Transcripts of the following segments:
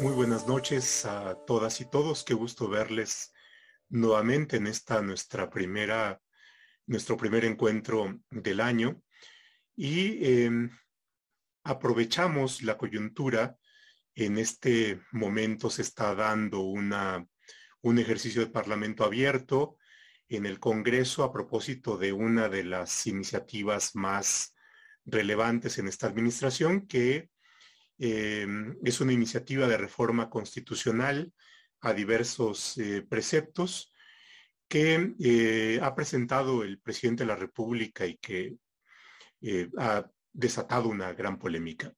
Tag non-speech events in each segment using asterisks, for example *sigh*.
Muy buenas noches a todas y todos. Qué gusto verles nuevamente en esta nuestra primera, nuestro primer encuentro del año. Y em, aprovechamos la coyuntura. En este momento se está dando una, un ejercicio de parlamento abierto en el Congreso a propósito de una de las iniciativas más relevantes en esta administración, que Em, es una iniciativa de reforma constitucional a diversos eh, preceptos que eh, ha presentado el presidente de la República y que eh, ha desatado una gran polémica.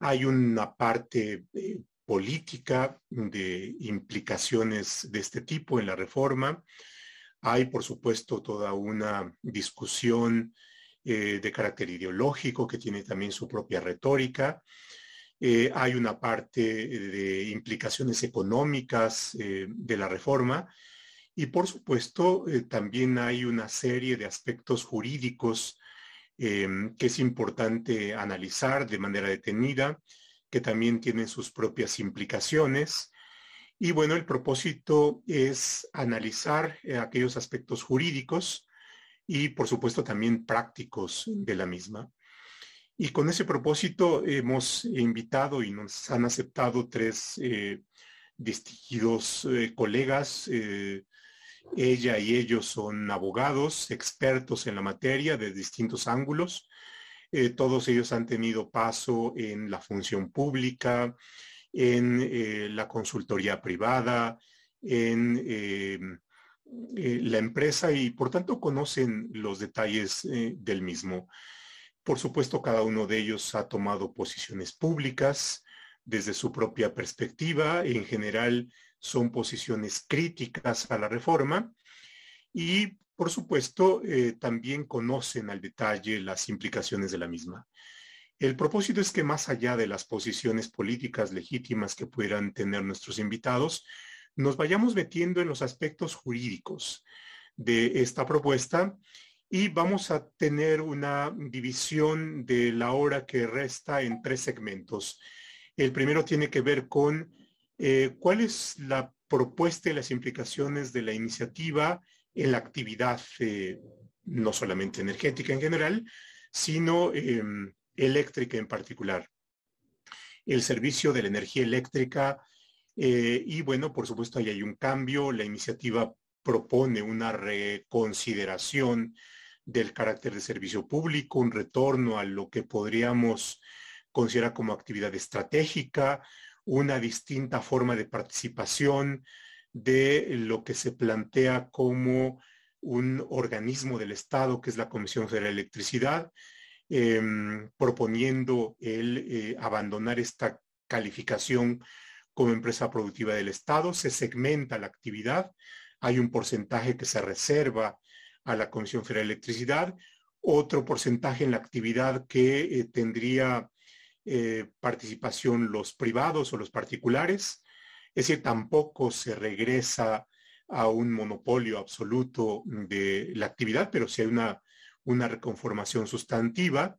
Hay una parte política de implicaciones de este tipo en la reforma. Hay, por supuesto, toda una discusión eh, de carácter ideológico que tiene también su propia retórica. Eh, hay una parte de implicaciones económicas eh, de la reforma y por supuesto también hay una serie de aspectos jurídicos que es importante analizar de manera detenida, que también tienen sus propias implicaciones. Y bueno, el propósito es analizar aquellos aspectos jurídicos y por supuesto también prácticos de la misma. Y con ese propósito hemos invitado y nos han aceptado tres eh, distinguidos eh, colegas. Eh, ella y ellos son abogados, expertos en la materia de distintos ángulos. todos ellos han tenido paso en la función pública, en la consultoría privada, en eh, la empresa y por tanto conocen los detalles eh, del mismo. Por supuesto, cada uno de ellos ha tomado posiciones públicas desde su propia perspectiva. En general, son posiciones críticas a la reforma y, por supuesto, eh, también conocen al detalle las implicaciones de la misma. El propósito es que más allá de las posiciones políticas legítimas que puedan tener nuestros invitados, nos vayamos metiendo en los aspectos jurídicos de esta propuesta y vamos a tener una división de la hora que resta en tres segmentos. El primero tiene que ver con eh, cuál es la propuesta y las implicaciones de la iniciativa en la actividad, eh, no solamente energética en general, sino em, eléctrica en particular. El servicio de la energía eléctrica eh, y bueno, por supuesto, ahí hay un cambio. La iniciativa propone una reconsideración del carácter de servicio público, un retorno a lo que podríamos considerar como actividad estratégica, una distinta forma de participación de lo que se plantea como un organismo del Estado, que es la Comisión de Electricidad, em, proponiendo el eh, abandonar esta calificación como empresa productiva del Estado, se segmenta la actividad, hay un porcentaje que se reserva a la Comisión Federal de Electricidad, otro porcentaje en la actividad que eh, tendría eh, participación los privados o los particulares, es decir, tampoco se regresa a un monopolio absoluto de la actividad, pero sí hay una, una reconformación sustantiva.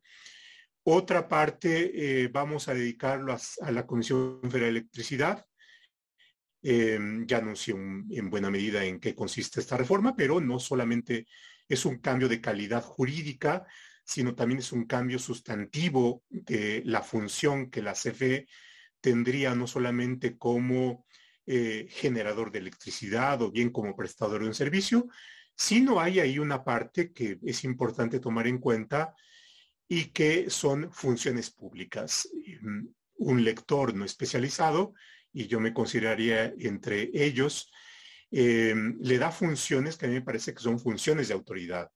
Otra parte eh, vamos a dedicarlo a, la Comisión Federal de Electricidad. Em, ya anuncié en buena medida en qué consiste esta reforma, pero no solamente es un cambio de calidad jurídica, sino también es un cambio sustantivo de la función que la CFE tendría no solamente como eh, generador de electricidad o bien como prestador de un servicio, sino hay ahí una parte que es importante tomar en cuenta y que son funciones públicas. Mm, un lector no especializado, y yo me consideraría entre ellos, eh, le da funciones que a mí me parece que son funciones de autoridad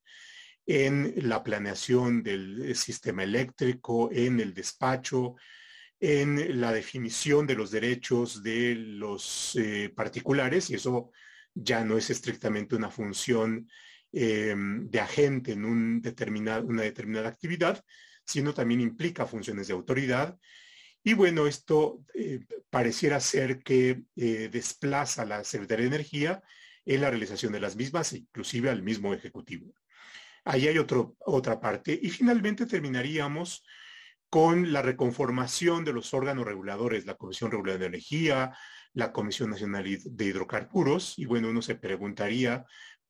en la planeación del eh, sistema eléctrico, en el despacho, en la definición de los derechos de los eh, particulares, y eso ya no es estrictamente una función Em, de agente en una determinada actividad, sino también implica funciones de autoridad. Y bueno, esto eh, pareciera ser que eh, desplaza a la Secretaría de Energía en la realización de las mismas, inclusive al mismo Ejecutivo. Ahí hay otro, otra parte. Y finalmente terminaríamos con la reconformación de los órganos reguladores, la Comisión Reguladora de Energía, la Comisión Nacional de Hidrocarburos, y bueno, uno se preguntaría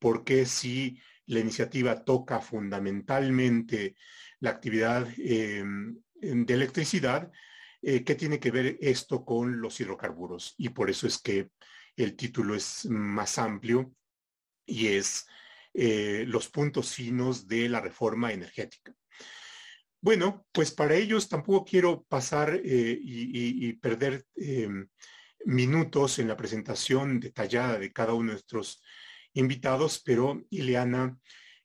por qué si la iniciativa toca fundamentalmente la actividad em, de electricidad, eh, ¿qué tiene que ver esto con los hidrocarburos? Y por eso es que el título es más amplio y es eh, los puntos finos de la reforma energética. Bueno, pues para ellos tampoco quiero pasar eh, y, perder em, minutos en la presentación detallada de cada uno de nuestros invitados, pero Ileana,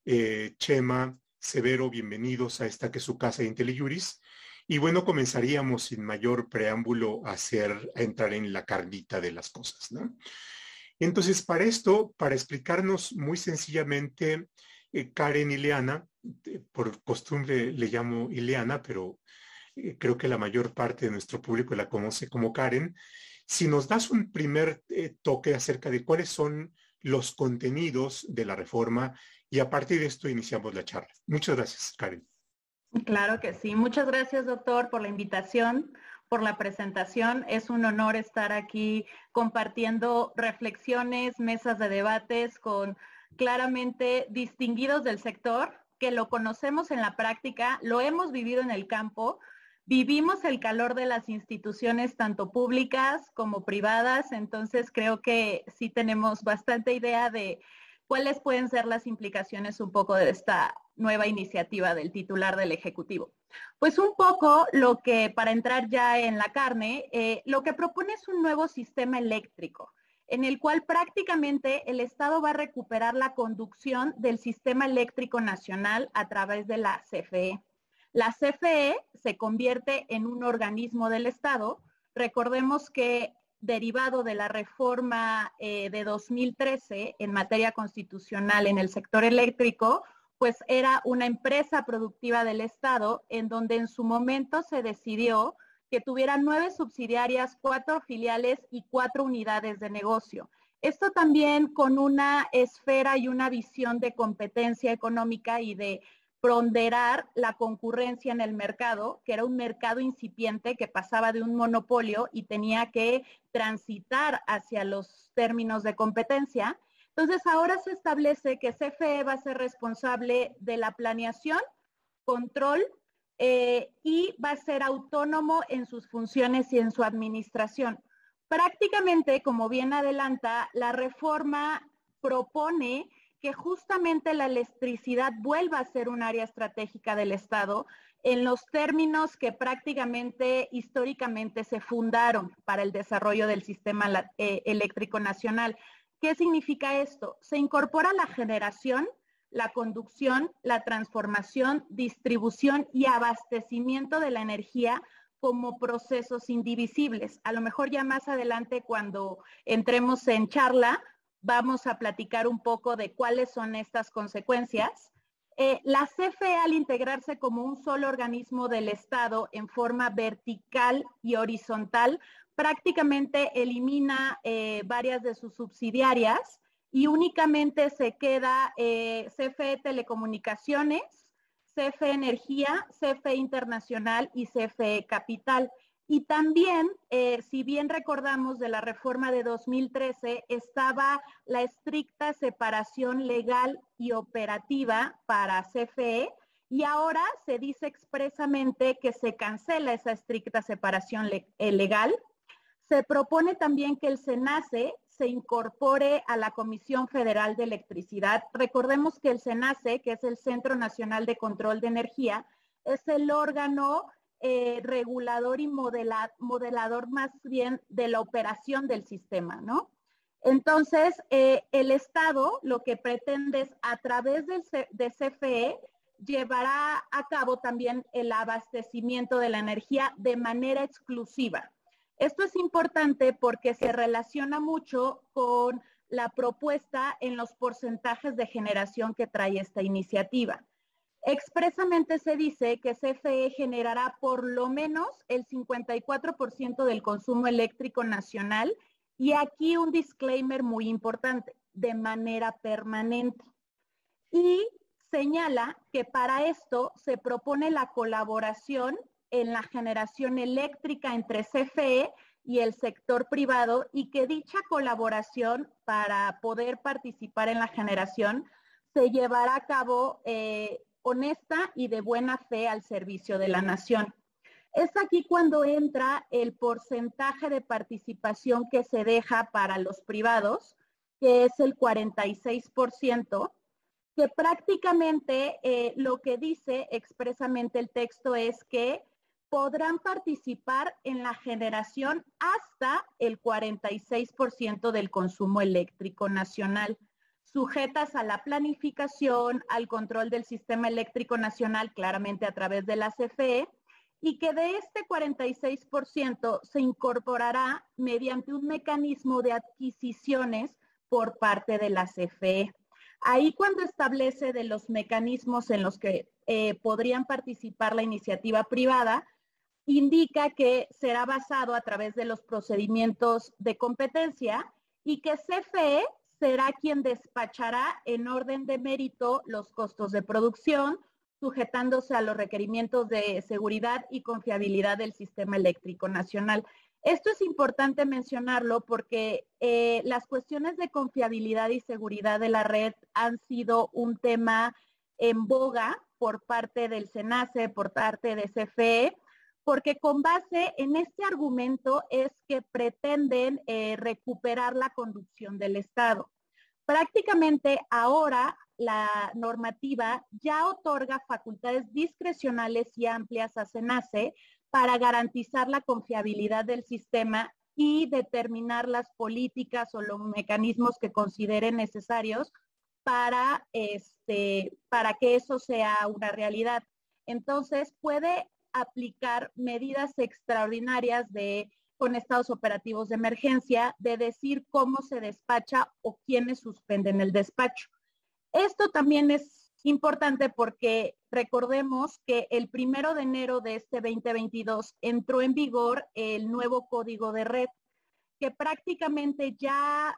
eh, Chema, Severo, bienvenidos a esta que es su casa de IntelliJuris. Y bueno, comenzaríamos sin mayor preámbulo a, hacer, entrar en la carnita de las cosas. ¿no? Entonces, para esto, para explicarnos muy sencillamente, eh, Karen Ileana, por costumbre le llamo Ileana, pero eh, creo que la mayor parte de nuestro público la conoce como Karen. Si nos das un primer eh, toque acerca de cuáles son los contenidos de la reforma y a partir de esto iniciamos la charla. Muchas gracias, Karen. Claro que sí. Muchas gracias, doctor, por la invitación, por la presentación. Es un honor estar aquí compartiendo reflexiones, mesas de debates con claramente distinguidos del sector, que lo conocemos en la práctica, lo hemos vivido en el campo, vivimos el calor de las instituciones tanto públicas como privadas, entonces creo que sí tenemos bastante idea de cuáles pueden ser las implicaciones un poco de esta nueva iniciativa del titular del Ejecutivo. Pues un poco lo que, para entrar ya en la carne, eh, lo que propone es un nuevo sistema eléctrico en el cual prácticamente el Estado va a recuperar la conducción del sistema eléctrico nacional a través de la CFE. La CFE se convierte en un organismo del Estado. Recordemos que derivado de la reforma eh, de 2013 en materia constitucional en el sector eléctrico, pues era una empresa productiva del Estado en donde en su momento se decidió que tuviera nueve subsidiarias, cuatro filiales y cuatro unidades de negocio. Esto también con una esfera y una visión de competencia económica y de ponderar la concurrencia en el mercado, que era un mercado incipiente que pasaba de un monopolio y tenía que transitar hacia los términos de competencia. Entonces ahora se establece que CFE va a ser responsable de la planeación, control eh, y va a ser autónomo en sus funciones y en su administración. Prácticamente, como bien adelanta, la reforma propone que justamente la electricidad vuelva a ser un área estratégica del Estado en los términos que prácticamente históricamente se fundaron para el desarrollo del sistema eh, eléctrico nacional. ¿Qué significa esto? Se incorpora la generación, la conducción, la transformación, distribución y abastecimiento de la energía como procesos indivisibles. A lo mejor ya más adelante cuando entremos en charla vamos a platicar un poco de cuáles son estas consecuencias. Eh, la CFE al integrarse como un solo organismo del Estado en forma vertical y horizontal, prácticamente elimina eh, varias de sus subsidiarias y únicamente se queda eh, CFE Telecomunicaciones, CFE Energía, CFE Internacional y CFE Capital. Y también, eh, si bien recordamos de la reforma de 2013, estaba la estricta separación legal y operativa para CFE y ahora se dice expresamente que se cancela esa estricta separación eh, legal. Se propone también que el SENACE se incorpore a la Comisión Federal de Electricidad. Recordemos que el SENACE, que es el Centro Nacional de Control de Energía, es el órgano eh, regulador y modelador más bien de la operación del sistema, ¿no? Entonces, eh, el Estado lo que pretende es a través de, de CFE llevará a cabo también el abastecimiento de la energía de manera exclusiva. Esto es importante porque se relaciona mucho con la propuesta en los porcentajes de generación que trae esta iniciativa. Expresamente se dice que CFE generará por lo menos el 54% del consumo eléctrico nacional y aquí un disclaimer muy importante, de manera permanente. Y señala que para esto se propone la colaboración en la generación eléctrica entre CFE y el sector privado y que dicha colaboración para poder participar en la generación se llevará a cabo eh, honesta y de buena fe al servicio de la nación. Es aquí cuando entra el porcentaje de participación que se deja para los privados, que es el 46%, que prácticamente eh, lo que dice expresamente el texto es que podrán participar en la generación hasta el 46% del consumo eléctrico nacional, sujetas a la planificación, al control del sistema eléctrico nacional, claramente a través de la CFE, y que de este 46% se incorporará mediante un mecanismo de adquisiciones por parte de la CFE. Ahí cuando establece de los mecanismos en los que eh, podrían participar la iniciativa privada, indica que será basado a través de los procedimientos de competencia y que CFE será quien despachará en orden de mérito los costos de producción, sujetándose a los requerimientos de seguridad y confiabilidad del sistema eléctrico nacional. Esto es importante mencionarlo porque eh, las cuestiones de confiabilidad y seguridad de la red han sido un tema en boga por parte del SENACE, por parte de CFE, porque con base en este argumento es que pretenden eh, recuperar la conducción del Estado. Prácticamente ahora la normativa ya otorga facultades discrecionales y amplias a SENACE para garantizar la confiabilidad del sistema y determinar las políticas o los mecanismos que consideren necesarios para, este, para que eso sea una realidad. Entonces, puede aplicar medidas extraordinarias de con estados operativos de emergencia, de decir cómo se despacha o quiénes suspenden el despacho. Esto también es importante porque recordemos que el primero de enero de este 2022 entró en vigor el nuevo código de red que prácticamente ya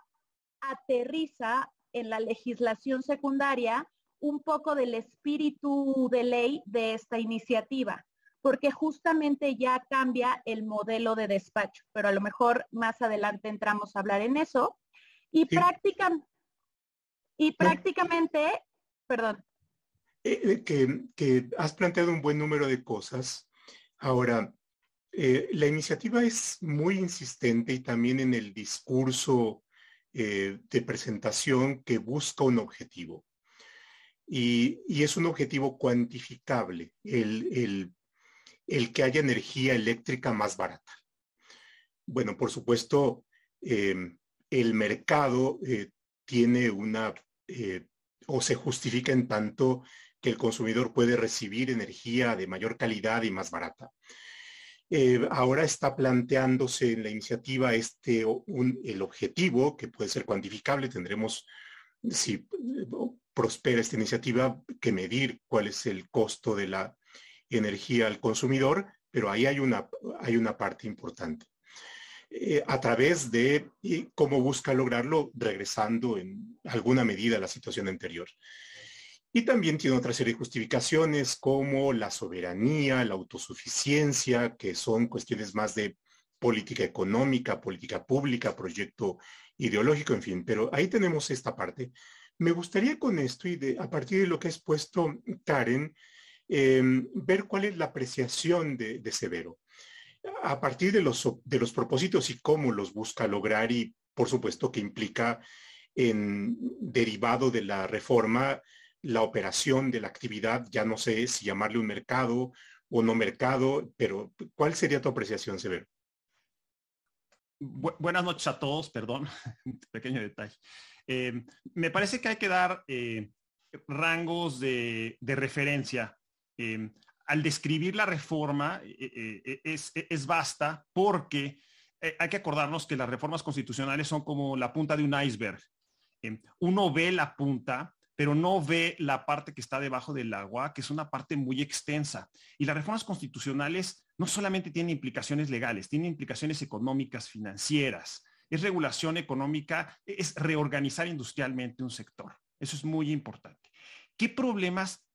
aterriza en la legislación secundaria un poco del espíritu de ley de esta iniciativa porque justamente ya cambia el modelo de despacho, pero a lo mejor más adelante entramos a hablar en eso. Y, y prácticamente, perdón. Eh, eh, que, has planteado un buen número de cosas. Ahora, eh, la iniciativa es muy insistente y también en el discurso de presentación que busca un objetivo. Y, es un objetivo cuantificable, el, el el que haya energía eléctrica más barata. Bueno, por supuesto, eh, el mercado eh, tiene una, eh, o se justifica en tanto que el consumidor puede recibir energía de mayor calidad y más barata. ahora está planteándose en la iniciativa este, el objetivo que puede ser cuantificable. Tendremos, si prospera esta iniciativa, que medir cuál es el costo de la energía al consumidor, pero ahí hay una, hay una parte importante. Eh, a través de cómo busca lograrlo regresando en alguna medida a la situación anterior. Y también tiene otra serie de justificaciones como la soberanía, la autosuficiencia, que son cuestiones más de política económica, política pública, proyecto ideológico, en fin. Pero ahí tenemos esta parte. Me gustaría con esto y de, a partir de lo que ha expuesto Karen, Em, ver cuál es la apreciación de, Severo a partir de los, de los propósitos y cómo los busca lograr y por supuesto que implica en derivado de la reforma la operación de la actividad, ya no sé si llamarle un mercado o no mercado, pero ¿cuál sería tu apreciación, Severo? buenas noches a todos, perdón, *laughs* pequeño detalle. Em, me parece que hay que dar eh, rangos de, de, referencia Em, al describir la reforma eh, eh, eh, es, es, basta porque hay que acordarnos que las reformas constitucionales son como la punta de un iceberg. Em, uno ve la punta, pero no ve la parte que está debajo del agua, que es una parte muy extensa. Y las reformas constitucionales no solamente tienen implicaciones legales, tienen implicaciones económicas, financieras, es regulación económica, es reorganizar industrialmente un sector. Eso es muy importante. ¿Qué problemas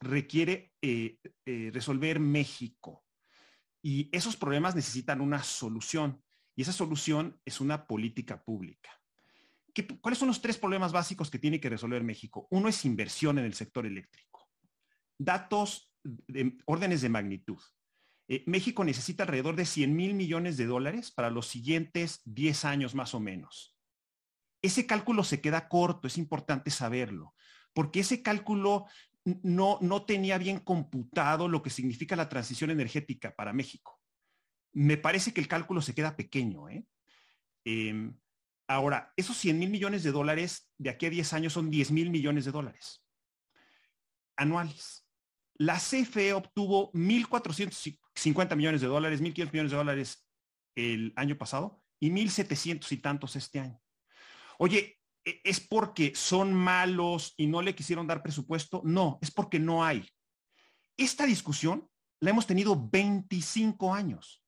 requiere eh, eh, resolver México. Y esos problemas necesitan una solución. Y esa solución es una política pública. ¿Cuáles son los tres problemas básicos que tiene que resolver México? Uno es inversión en el sector eléctrico. Datos de órdenes de magnitud. Eh, México necesita alrededor de 100 mil millones de dólares para los siguientes 10 años más o menos. Ese cálculo se queda corto, es importante saberlo, porque ese cálculo no, no tenía bien computado lo que significa la transición energética para México. Me parece que el cálculo se queda pequeño. ¿eh? Em, ahora, esos 100 mil millones de dólares de aquí a 10 años son 10 mil millones de dólares anuales. La CFE obtuvo 1.450 millones de dólares, 1.500 millones de dólares el año pasado y 1.700 y tantos este año. Oye, ¿e-, ¿es porque son malos y no le quisieron dar presupuesto? No, es porque no hay. Esta discusión la hemos tenido 25 años.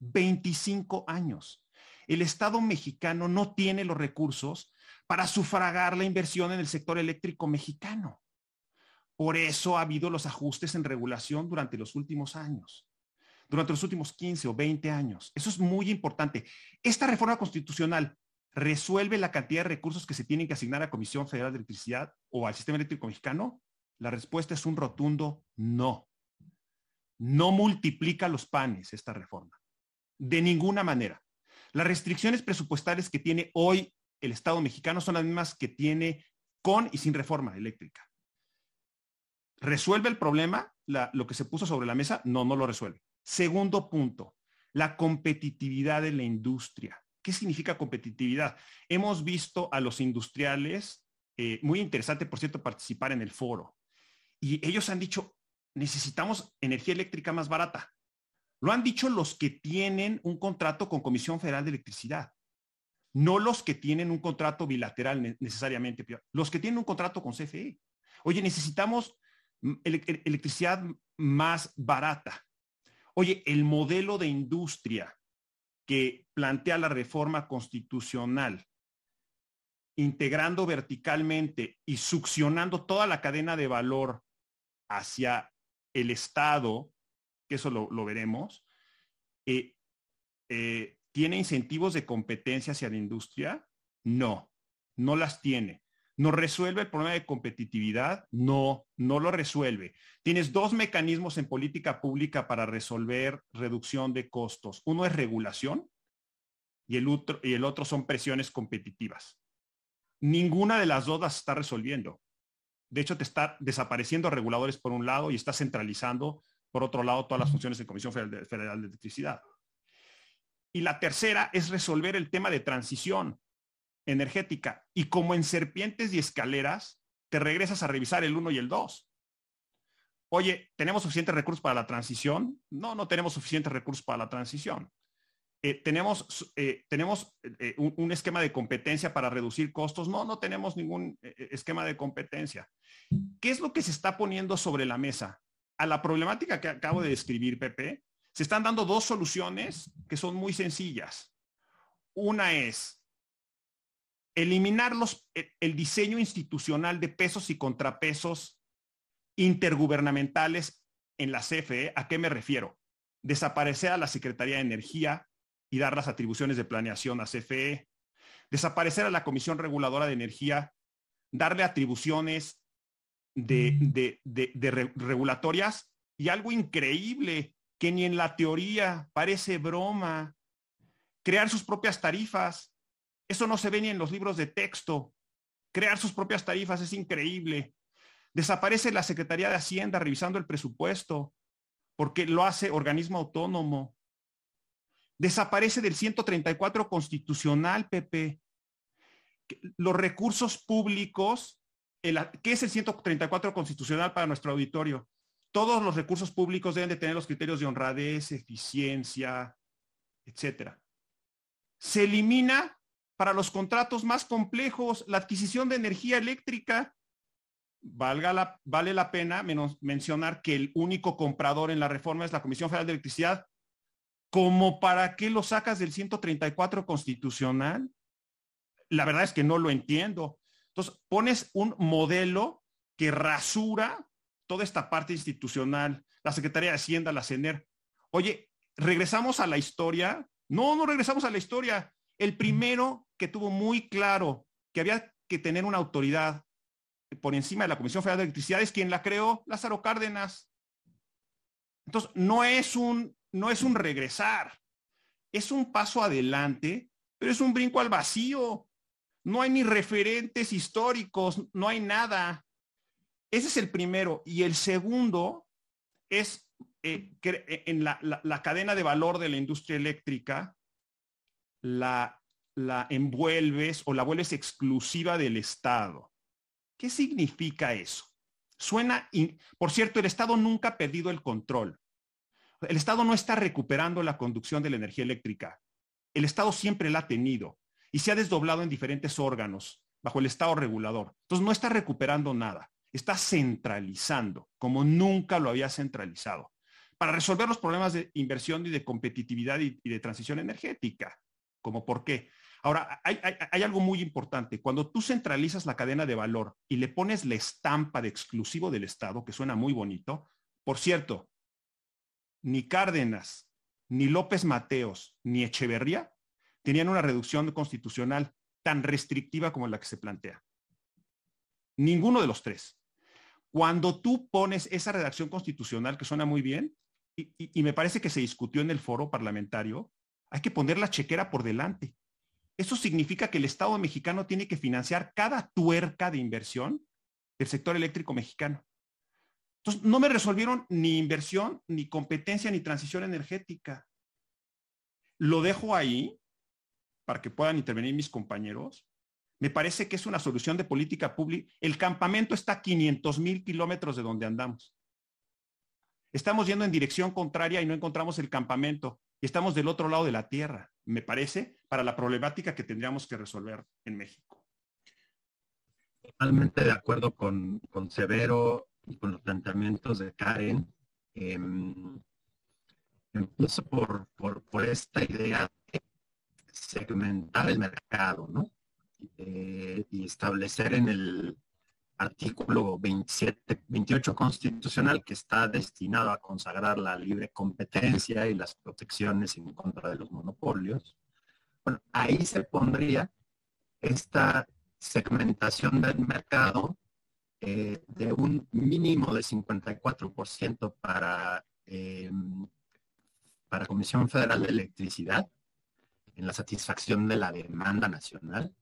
25 años. El Estado mexicano no tiene los recursos para sufragar la inversión en el sector eléctrico mexicano. Por eso ha habido los ajustes en regulación durante los últimos años, durante los últimos 15 o 20 años. Eso es muy importante. Esta reforma constitucional resuelve la cantidad de recursos que se tienen que asignar a Comisión Federal de Electricidad o al Sistema Eléctrico Mexicano. La respuesta es un rotundo no. No multiplica los panes esta reforma. De ninguna manera. Las restricciones presupuestales que tiene hoy el Estado mexicano son las mismas que tiene con y sin reforma eléctrica. ¿Resuelve el problema lo que se puso sobre la mesa? No, no lo resuelve. Segundo punto, la competitividad de la industria. ¿Qué significa competitividad? Hemos visto a los industriales, eh, muy interesante, por cierto, participar en el foro. Y ellos han dicho, necesitamos energía eléctrica más barata. Lo han dicho los que tienen un contrato con Comisión Federal de Electricidad, no los que tienen un contrato bilateral necesariamente, los que tienen un contrato con CFE. Oye, necesitamos electricidad más barata. Oye, el modelo de industria que plantea la reforma constitucional, integrando verticalmente y succionando toda la cadena de valor hacia el Estado, que eso lo, veremos, eh, eh, ¿tiene incentivos de competencia hacia la industria? No, no las tiene. ¿No resuelve el problema de competitividad? No, no lo resuelve. Tienes dos mecanismos en política pública para resolver reducción de costos. Uno es regulación y el otro, y el otro son presiones competitivas. Ninguna de las dos las está resolviendo. De hecho, te está desapareciendo reguladores por un lado y está centralizando por otro lado todas las funciones de Comisión Federal de Electricidad. Y la tercera es resolver el tema de transición energética. Y como en serpientes y escaleras, te regresas a revisar el 1 y el 2. Oye, ¿tenemos suficientes recursos para la transición? No, no tenemos suficientes recursos para la transición. Eh, ¿Tenemos, eh, tenemos eh, un, esquema de competencia para reducir costos? No, no tenemos ningún esquema de competencia. ¿Qué es lo que se está poniendo sobre la mesa? A la problemática que acabo de describir, Pepe, se están dando dos soluciones que son muy sencillas. Una es eliminar el diseño institucional de pesos y contrapesos intergubernamentales en la CFE. ¿A qué me refiero? Desaparecer a la Secretaría de Energía y dar las atribuciones de planeación a CFE. Desaparecer a la Comisión Reguladora de Energía, darle atribuciones de, regulatorias y algo increíble que ni en la teoría parece broma, crear sus propias tarifas eso no se ve ni en los libros de texto. Crear sus propias tarifas es increíble. Desaparece la Secretaría de Hacienda revisando el presupuesto porque lo hace organismo autónomo. Desaparece del 134 constitucional, Pepe. Los recursos públicos, ¿qué es el 134 constitucional para nuestro auditorio? Todos los recursos públicos deben de tener los criterios de honradez, eficiencia, etcétera. Se elimina para los contratos más complejos, la adquisición de energía eléctrica, valga la, vale la pena mencionar que el único comprador en la reforma es la Comisión Federal de Electricidad. ¿Como para qué lo sacas del 134 constitucional? La verdad es que no lo entiendo. Entonces, pones un modelo que rasura toda esta parte institucional, la Secretaría de Hacienda, la CENER. Oye, regresamos a la historia. No, no regresamos a la historia. El primero que tuvo muy claro que había que tener una autoridad por encima de la Comisión Federal de Electricidad es quien la creó, Lázaro Cárdenas. Entonces, no es un, no es un regresar, es un paso adelante, pero es un brinco al vacío. No hay ni referentes históricos, no hay nada. Ese es el primero. Y el segundo es eh, eh, en la, cadena de valor de la industria eléctrica, la, la envuelves o la vuelves exclusiva del Estado. ¿Qué significa eso? Suena, por cierto, el Estado nunca ha perdido el control. El Estado no está recuperando la conducción de la energía eléctrica. El Estado siempre la ha tenido y se ha desdoblado en diferentes órganos bajo el Estado regulador. Entonces no está recuperando nada, está centralizando como nunca lo había centralizado para resolver los problemas de inversión y de competitividad y, de transición energética. ¿Como por qué? Ahora, hay, hay, algo muy importante. Cuando tú centralizas la cadena de valor y le pones la estampa de exclusivo del Estado, que suena muy bonito, por cierto, ni Cárdenas, ni López Mateos, ni Echeverría tenían una reducción constitucional tan restrictiva como la que se plantea. Ninguno de los tres. Cuando tú pones esa redacción constitucional que suena muy bien, y, me parece que se discutió en el foro parlamentario, hay que poner la chequera por delante. Eso significa que el Estado mexicano tiene que financiar cada tuerca de inversión del sector eléctrico mexicano. Entonces, no me resolvieron ni inversión, ni competencia, ni transición energética. Lo dejo ahí para que puedan intervenir mis compañeros. Me parece que es una solución de política pública. El campamento está a 500 mil kilómetros de donde andamos. Estamos yendo en dirección contraria y no encontramos el campamento. Y estamos del otro lado de la tierra, me parece, para la problemática que tendríamos que resolver en México. Totalmente de acuerdo con, con Severo y con los planteamientos de Karen. Em, empiezo por, por, esta idea de segmentar el mercado, ¿no? Eh, y establecer en el artículo 27, 28 constitucional que está destinado a consagrar la libre competencia y las protecciones en contra de los monopolios. Bueno, ahí se pondría esta segmentación del mercado eh, de un mínimo de 54% para, eh, para Comisión Federal de Electricidad en la satisfacción de la demanda nacional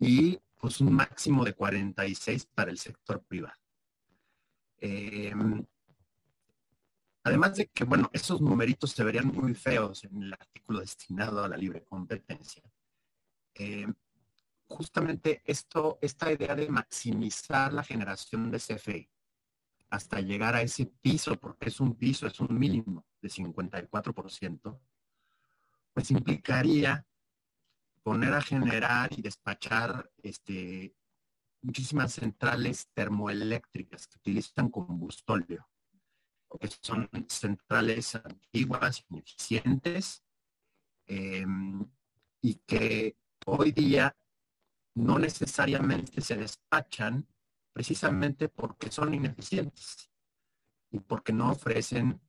y pues un máximo de 46 para el sector privado. Eh, además de que, bueno, esos numeritos se verían muy feos en el artículo destinado a la libre competencia justamente esto, esta idea de maximizar la generación de CFE hasta llegar a ese piso, porque es un piso, es un mínimo de 54%, pues implicaría poner a generar y despachar este, muchísimas centrales termoeléctricas que utilizan combustóleo, que son centrales antiguas, ineficientes, em, y que hoy día no necesariamente se despachan precisamente porque son ineficientes y porque no ofrecen,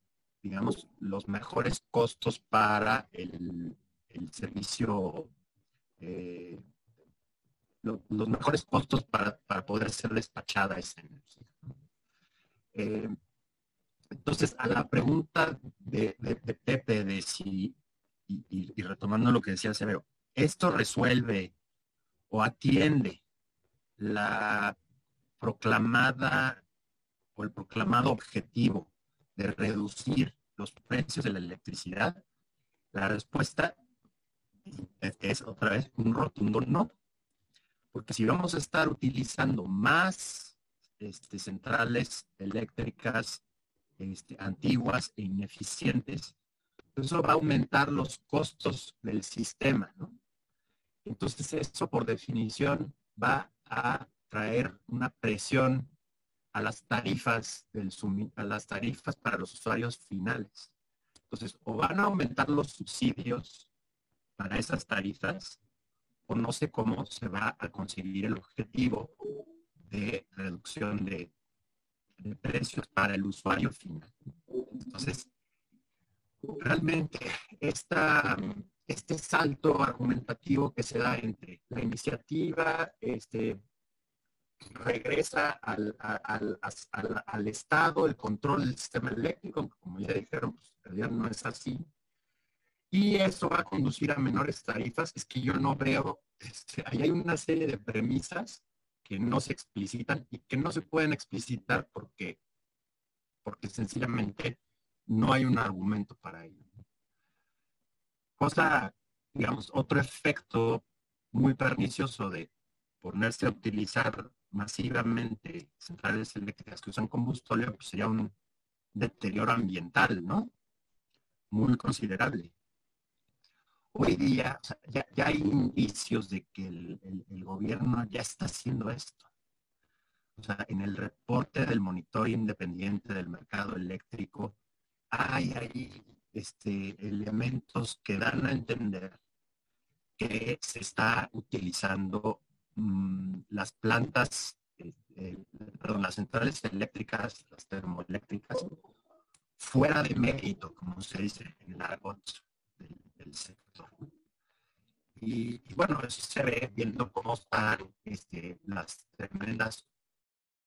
digamos, los mejores costos para el, servicio, eh, los mejores costos para, poder ser despachada esa energía. Eh, entonces, a la pregunta de, Pepe de si, y, y, retomando lo que decía Severo, ¿esto resuelve o atiende la proclamada o el proclamado objetivo de reducir los precios de la electricidad? La respuesta es otra vez un rotundo no. Porque si vamos a estar utilizando más este, centrales eléctricas este, antiguas e ineficientes, eso va a aumentar los costos del sistema, ¿no? Entonces eso por definición va a traer una presión a las tarifas del a las tarifas para los usuarios finales. Entonces, o van a aumentar los subsidios para esas tarifas, o no sé cómo se va a conseguir el objetivo de reducción de, precios para el usuario final. Entonces, realmente esta, este salto argumentativo que se da entre la iniciativa, este, regresa al, Estado el control del sistema eléctrico, como ya dijeron, pues realidad no es así. Y eso va a conducir a menores tarifas. Es que yo no veo, este, hay una serie de premisas que no se explicitan y que no se pueden explicitar porque, porque sencillamente no hay un argumento para ello. Cosa, digamos, otro efecto muy pernicioso de ponerse a utilizar masivamente centrales eléctricas que usan combustible, pues sería un deterioro ambiental, ¿no? Muy considerable. Hoy día ya, hay indicios de que el, gobierno ya está haciendo esto. O sea, en el reporte del monitor independiente del mercado eléctrico hay ahí este, elementos que dan a entender que se está utilizando Mm, las plantas, eh, eh, perdón, las centrales eléctricas, las termoeléctricas, fuera de mérito, como se dice en el argot del, sector. Y, bueno, eso se ve viendo cómo están este, las tremendas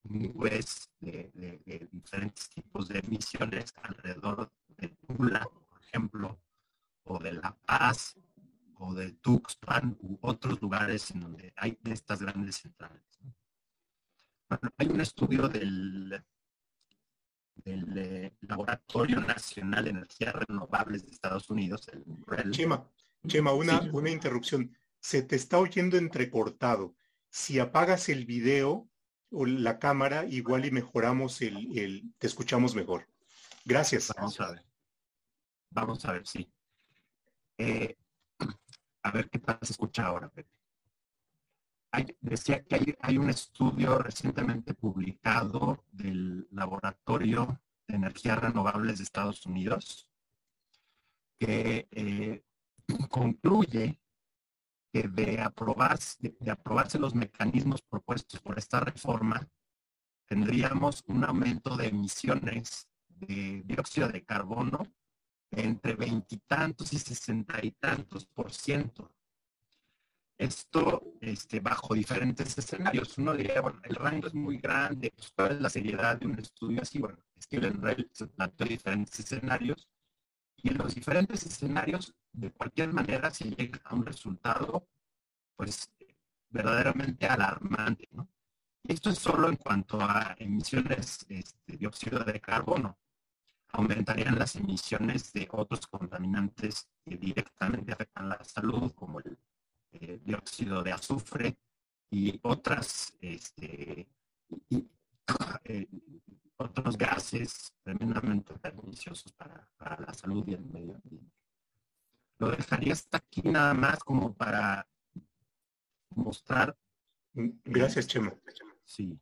nubes de, de, diferentes tipos de emisiones alrededor de Tula, por ejemplo, o de La Paz, o de Tuxpan u otros lugares en donde hay estas grandes centrales. hay un estudio del, del eh, Laboratorio Nacional de Energías Renovables de Estados Unidos, el Chema, Chema, una, una interrupción. Se te está oyendo entrecortado. Si apagas el video o la cámara, igual y mejoramos el, el te escuchamos mejor. Gracias. Vamos a ver. Vamos a ver, sí. Eh, *clears throat* a ver qué se escucha ahora, Pepe. Decía que hay, un estudio recientemente publicado del Laboratorio de Energías Renovables de Estados Unidos que eh, *clears throat* concluye que de aprobarse, de aprobarse los mecanismos propuestos por esta reforma, tendríamos un aumento de emisiones de dióxido de carbono entre veintitantos y sesenta y tantos por ciento. Esto este, bajo diferentes escenarios. Uno diría, bueno, el rango es muy grande, pues, ¿cuál es la seriedad de un estudio así? Bueno, que el se planteó diferentes escenarios y en los diferentes escenarios, de cualquier manera, se llega a un resultado, pues, verdaderamente alarmante. Esto es solo en cuanto a emisiones este, de dióxido de carbono aumentarían las emisiones de otros contaminantes que directamente afectan la salud, como el eh, dióxido de azufre y otras este, eh, otros gases tremendamente perniciosos para, la salud y el medio ambiente. Lo dejaría hasta aquí nada más como para mostrar. Gracias, Chema. Sí.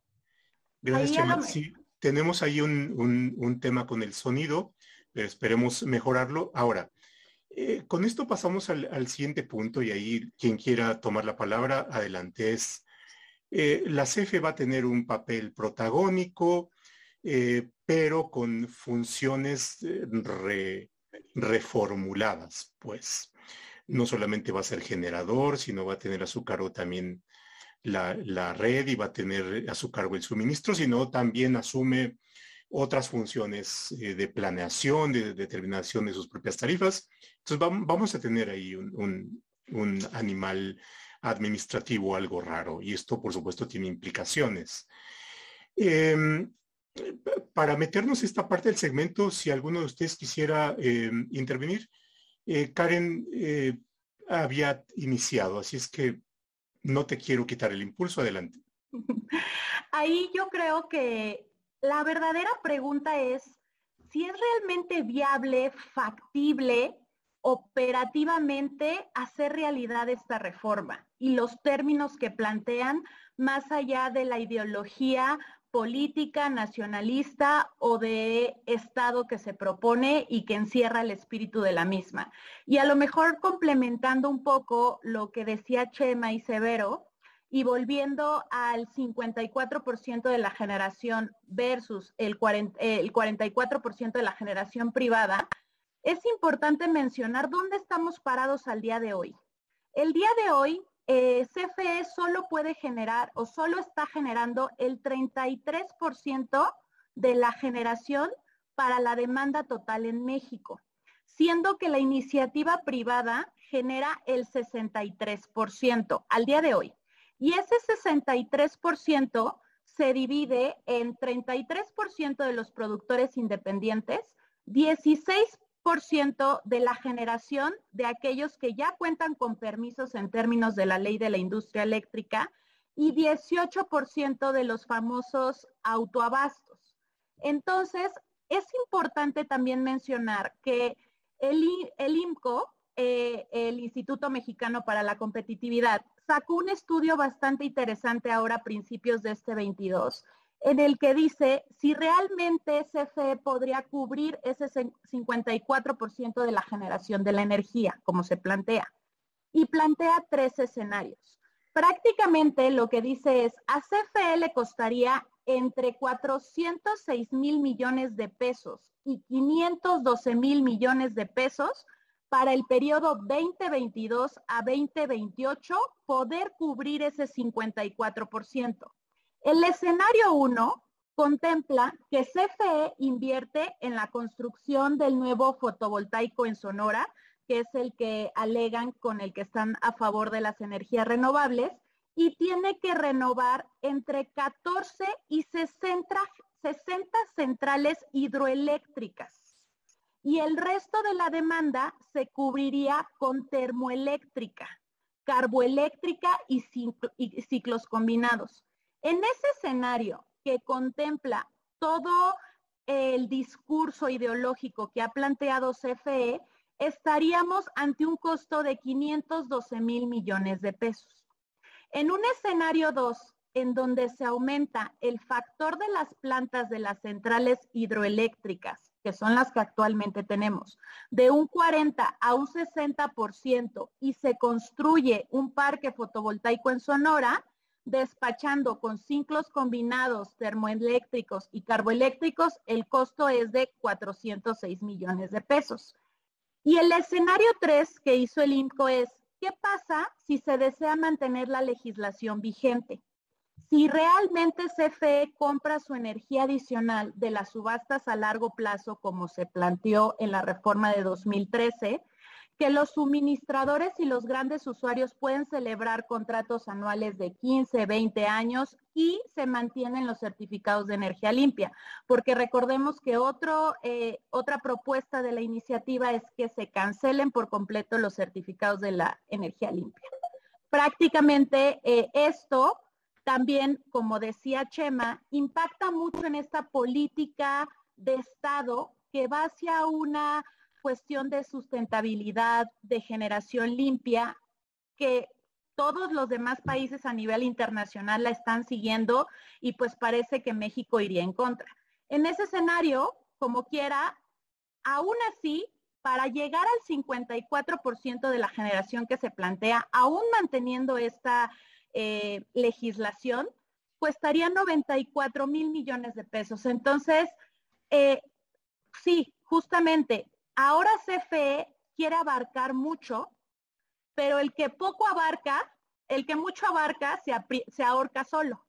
Gracias, Chema. Sí, tenemos ahí un, tema con el sonido, pero esperemos mejorarlo. Ahora, eh, con esto pasamos al, siguiente punto y ahí quien quiera tomar la palabra, adelante. Es, eh, la CFE va a tener un papel protagónico, eh, pero con funciones reformuladas, pues. No solamente va a ser generador, sino va a tener a su cargo también la, red y va a tener a su cargo el suministro, sino también asume otras funciones eh, de planeación, de, determinación de sus propias tarifas. Entonces vamos, a tener ahí un, animal administrativo algo raro y esto por supuesto tiene implicaciones. Em, para meternos esta parte del segmento, si alguno de ustedes quisiera em, intervenir, eh, Karen eh, había iniciado, así es que no te quiero quitar el impulso, adelante. *laughs* Ahí yo creo que la verdadera pregunta es si es realmente viable, factible, operativamente hacer realidad esta reforma y los términos que plantean más allá de la ideología política nacionalista o de Estado que se propone y que encierra el espíritu de la misma. Y a lo mejor complementando un poco lo que decía Chema y Severo, y volviendo al 54% de la generación versus el, 44% de la generación privada, es importante mencionar dónde estamos parados al día de hoy. El día de hoy, eh, CFE solo puede generar o solo está generando el 33% de la generación para la demanda total en México, siendo que la iniciativa privada genera el 63% al día de hoy. Y ese 63% se divide en 33% de los productores independientes, 16% de la generación de aquellos que ya cuentan con permisos en términos de la ley de la industria eléctrica y 18% de los famosos autoabastos. Entonces, es importante también mencionar que el, IMCO, eh, el Instituto Mexicano para la Competitividad, sacó un estudio bastante interesante ahora a principios de este 22, en el que dice si realmente CFE podría cubrir ese 54% de la generación de la energía, como se plantea. Y plantea tres escenarios. Prácticamente lo que dice es, a CFE le costaría entre 406 mil millones de pesos y 512 mil millones de pesos para el periodo 2022 a 2028 poder cubrir ese 54%. El escenario 1 contempla que CFE invierte en la construcción del nuevo fotovoltaico en Sonora, que es el que alegan con el que están a favor de las energías renovables, y tiene que renovar entre 14 y 60, 60 centrales hidroeléctricas y el resto de la demanda se cubriría con termoeléctrica, carboeléctrica y, ciclos combinados. En ese escenario que contempla todo el discurso ideológico que ha planteado CFE, estaríamos ante un costo de 512 mil millones de pesos. En un escenario 2, en donde se aumenta el factor de las plantas de las centrales hidroeléctricas que son las que actualmente tenemos, de un 40 a un 60% y se construye un parque fotovoltaico en Sonora, despachando con ciclos combinados termoeléctricos y carboeléctricos, el costo es de 406 millones de pesos. Y el escenario 3 que hizo el INCO es, ¿qué pasa si se desea mantener la legislación vigente? Si realmente CFE compra su energía adicional de las subastas a largo plazo, como se planteó en la reforma de 2013, que los suministradores y los grandes usuarios pueden celebrar contratos anuales de 15, 20 años y se mantienen los certificados de energía limpia, porque recordemos que otro, eh, otra propuesta de la iniciativa es que se cancelen por completo los certificados de la energía limpia. Prácticamente eh, esto también, como decía Chema, impacta mucho en esta política de Estado que va hacia una cuestión de sustentabilidad, de generación limpia, que todos los demás países a nivel internacional la están siguiendo y pues parece que México iría en contra. En ese escenario, como quiera, aún así, para llegar al 54% de la generación que se plantea, aún manteniendo esta eh, legislación, costaría 94 mil millones de pesos. Entonces, eh, sí, justamente, ahora CFE quiere abarcar mucho, pero el que poco abarca, el que mucho abarca, se, se ahorca solo,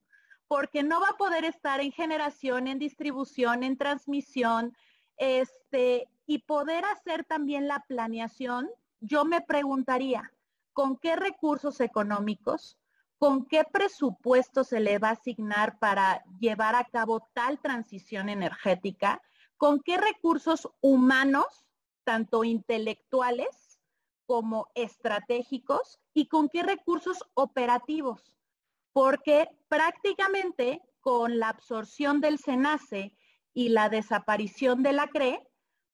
porque no va a poder estar en generación, en distribución, en transmisión, este, y poder hacer también la planeación, yo me preguntaría, ¿con qué recursos económicos? Con qué presupuesto se le va a asignar para llevar a cabo tal transición energética, con qué recursos humanos, tanto intelectuales como estratégicos, y con qué recursos operativos. Porque prácticamente con la absorción del SENACE y la desaparición de la CRE,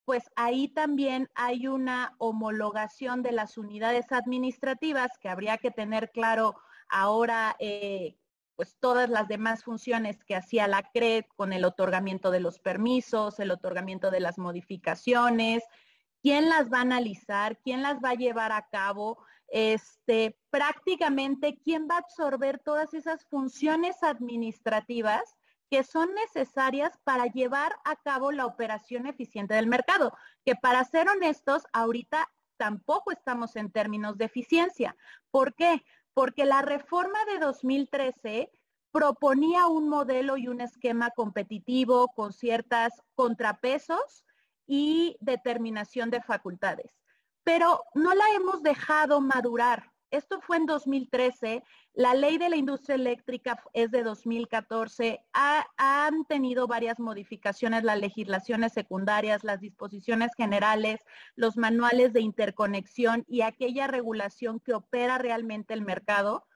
pues ahí también hay una homologación de las unidades administrativas que habría que tener claro ahora eh, pues todas las demás funciones que hacía la CRED con el otorgamiento de los permisos, el otorgamiento de las modificaciones, quién las va a analizar, quién las va a llevar a cabo, este, prácticamente quién va a absorber todas esas funciones administrativas que son necesarias para llevar a cabo la operación eficiente del mercado, que para ser honestos, ahorita tampoco estamos en términos de eficiencia. ¿Por qué? Porque la reforma de 2013 proponía un modelo y un esquema competitivo con ciertas contrapesos y determinación de facultades, pero no la hemos dejado madurar. Esto fue en 2013. La ley de la industria eléctrica es de 2014. han tenido varias modificaciones las legislaciones secundarias, las disposiciones generales, los manuales de interconexión y aquella regulación que opera realmente el mercado.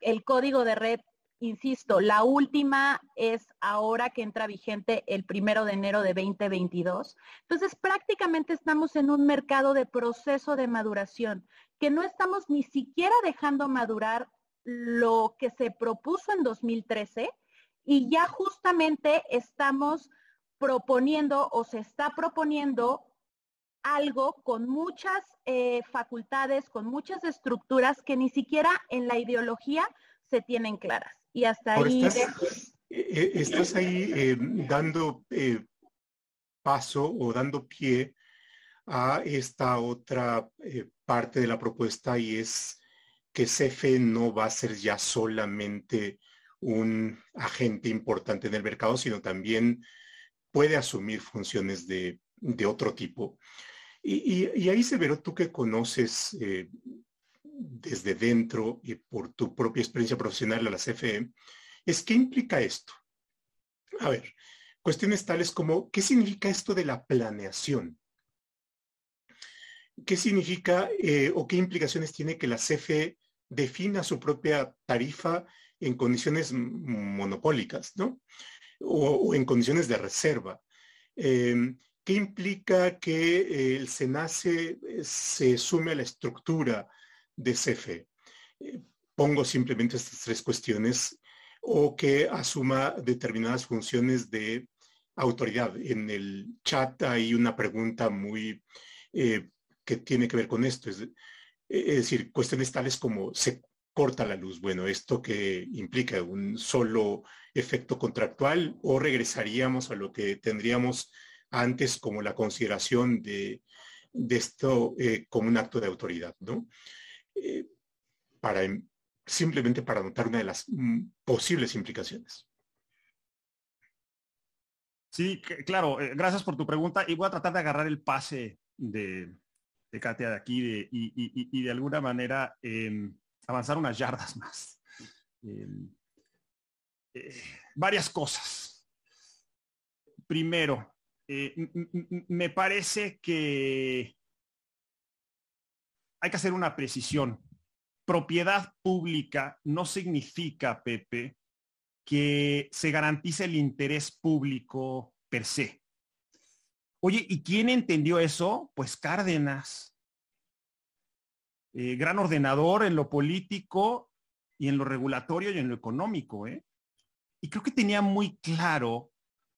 El código de red insisto, la última es ahora que entra vigente el primero de enero de 2022. Entonces, prácticamente estamos en un mercado de proceso de maduración que no estamos ni siquiera dejando madurar lo que se propuso en 2013 y ya justamente estamos proponiendo o se está proponiendo algo con muchas eh, facultades, con muchas estructuras que ni siquiera en la ideología se tienen claras. Y hasta ahí... Estás, eh, ahí eh, dando paso o dando pie a esta otra eh, parte de la propuesta y es que CFE no va a ser ya solamente un agente importante en el mercado, sino también puede asumir funciones de, otro tipo. Y, ahí se verá tú que conoces eh, desde dentro y por tu propia experiencia profesional a la CFE, es qué implica esto. A ver, cuestiones tales como, ¿qué significa esto de la planeación? ¿Qué significa eh, o qué implicaciones tiene que la CFE defina su propia tarifa en condiciones monopólicas, ¿no? O, en condiciones de reserva. Em, ¿Qué implica que el SENACE eh, se sume a la estructura de CFE? Eh, pongo simplemente estas tres cuestiones o que asuma determinadas funciones de autoridad. En el chat hay una pregunta muy que tiene que ver con esto. Es, decir, cuestiones tales como se corta la luz. Bueno, esto que implica un solo efecto contractual o regresaríamos a lo que tendríamos antes como la consideración de, esto eh, como un acto de autoridad, ¿no? Eh, para, simplemente para notar una de las mm, posibles implicaciones. Sí, claro, eh, gracias por tu pregunta y voy a tratar de agarrar el pase de, de Katia de aquí y, de alguna manera em, avanzar unas yardas más. Em, eh, varias cosas. Primero, eh, me parece que hay que hacer una precisión. Propiedad pública no significa, Pepe, que se garantice el interés público per se. Oye, ¿y quién entendió eso? Pues Cárdenas. Eh, gran ordenador en lo político y en lo regulatorio y en lo económico. ¿eh? Y creo que tenía muy claro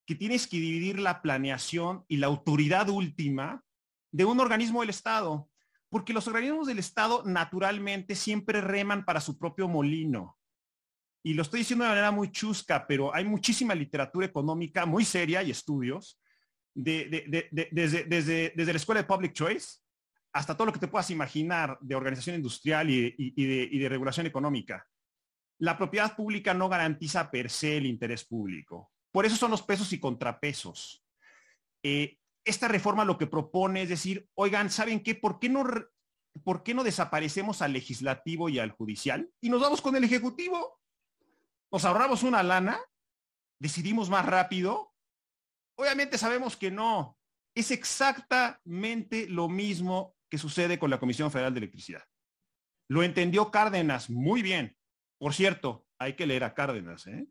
que tienes que dividir la planeación y la autoridad última de un organismo del Estado, porque los organismos del Estado naturalmente siempre reman para su propio molino. Y lo estoy diciendo de manera muy chusca, pero hay muchísima literatura económica muy seria y estudios desde, la escuela de Public Choice hasta todo lo que te puedas imaginar de organización industrial y, de, regulación económica. La propiedad pública no garantiza per se el interés público. Por eso son los pesos y contrapesos. Eh, esta reforma lo que propone es decir, oigan, ¿saben qué? ¿Por no, por qué no desaparecemos al legislativo y al judicial y nos vamos con el ejecutivo? Nos ahorramos una lana, decidimos más rápido Obviamente sabemos que no. Es exactamente lo mismo que sucede con la Comisión Federal de Electricidad. Lo entendió Cárdenas muy bien. Por cierto, hay que leer a Cárdenas. ¿eh?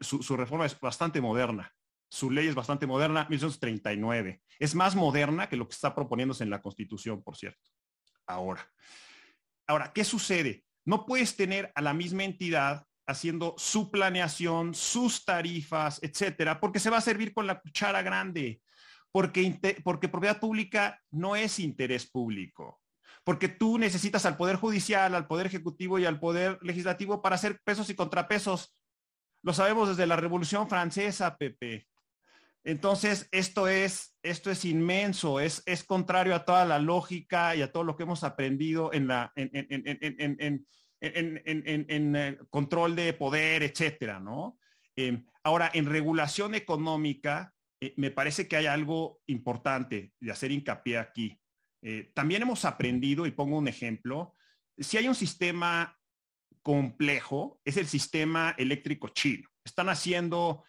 su, reforma es bastante moderna. Su ley es bastante moderna, 1939. Es más moderna que lo que está proponiéndose en la Constitución, por cierto. Ahora. Ahora, ¿qué sucede? No puedes tener a la misma entidad haciendo su planeación, sus tarifas, etcétera, porque se va a servir con la cuchara grande, porque, porque propiedad pública no es interés público, porque tú necesitas al Poder Judicial, al Poder Ejecutivo y al Poder Legislativo para hacer pesos y contrapesos. lo sabemos desde la Revolución Francesa, Pepe. Entonces, esto es, esto es inmenso, es, es contrario a toda la lógica y a todo lo que hemos aprendido en la, en, en, control de poder, etcétera, ¿no? ahora, en regulación económica, me parece que hay algo importante de hacer hincapié aquí. también hemos aprendido, y pongo un ejemplo, si hay un sistema complejo, es el sistema eléctrico chino. Están haciendo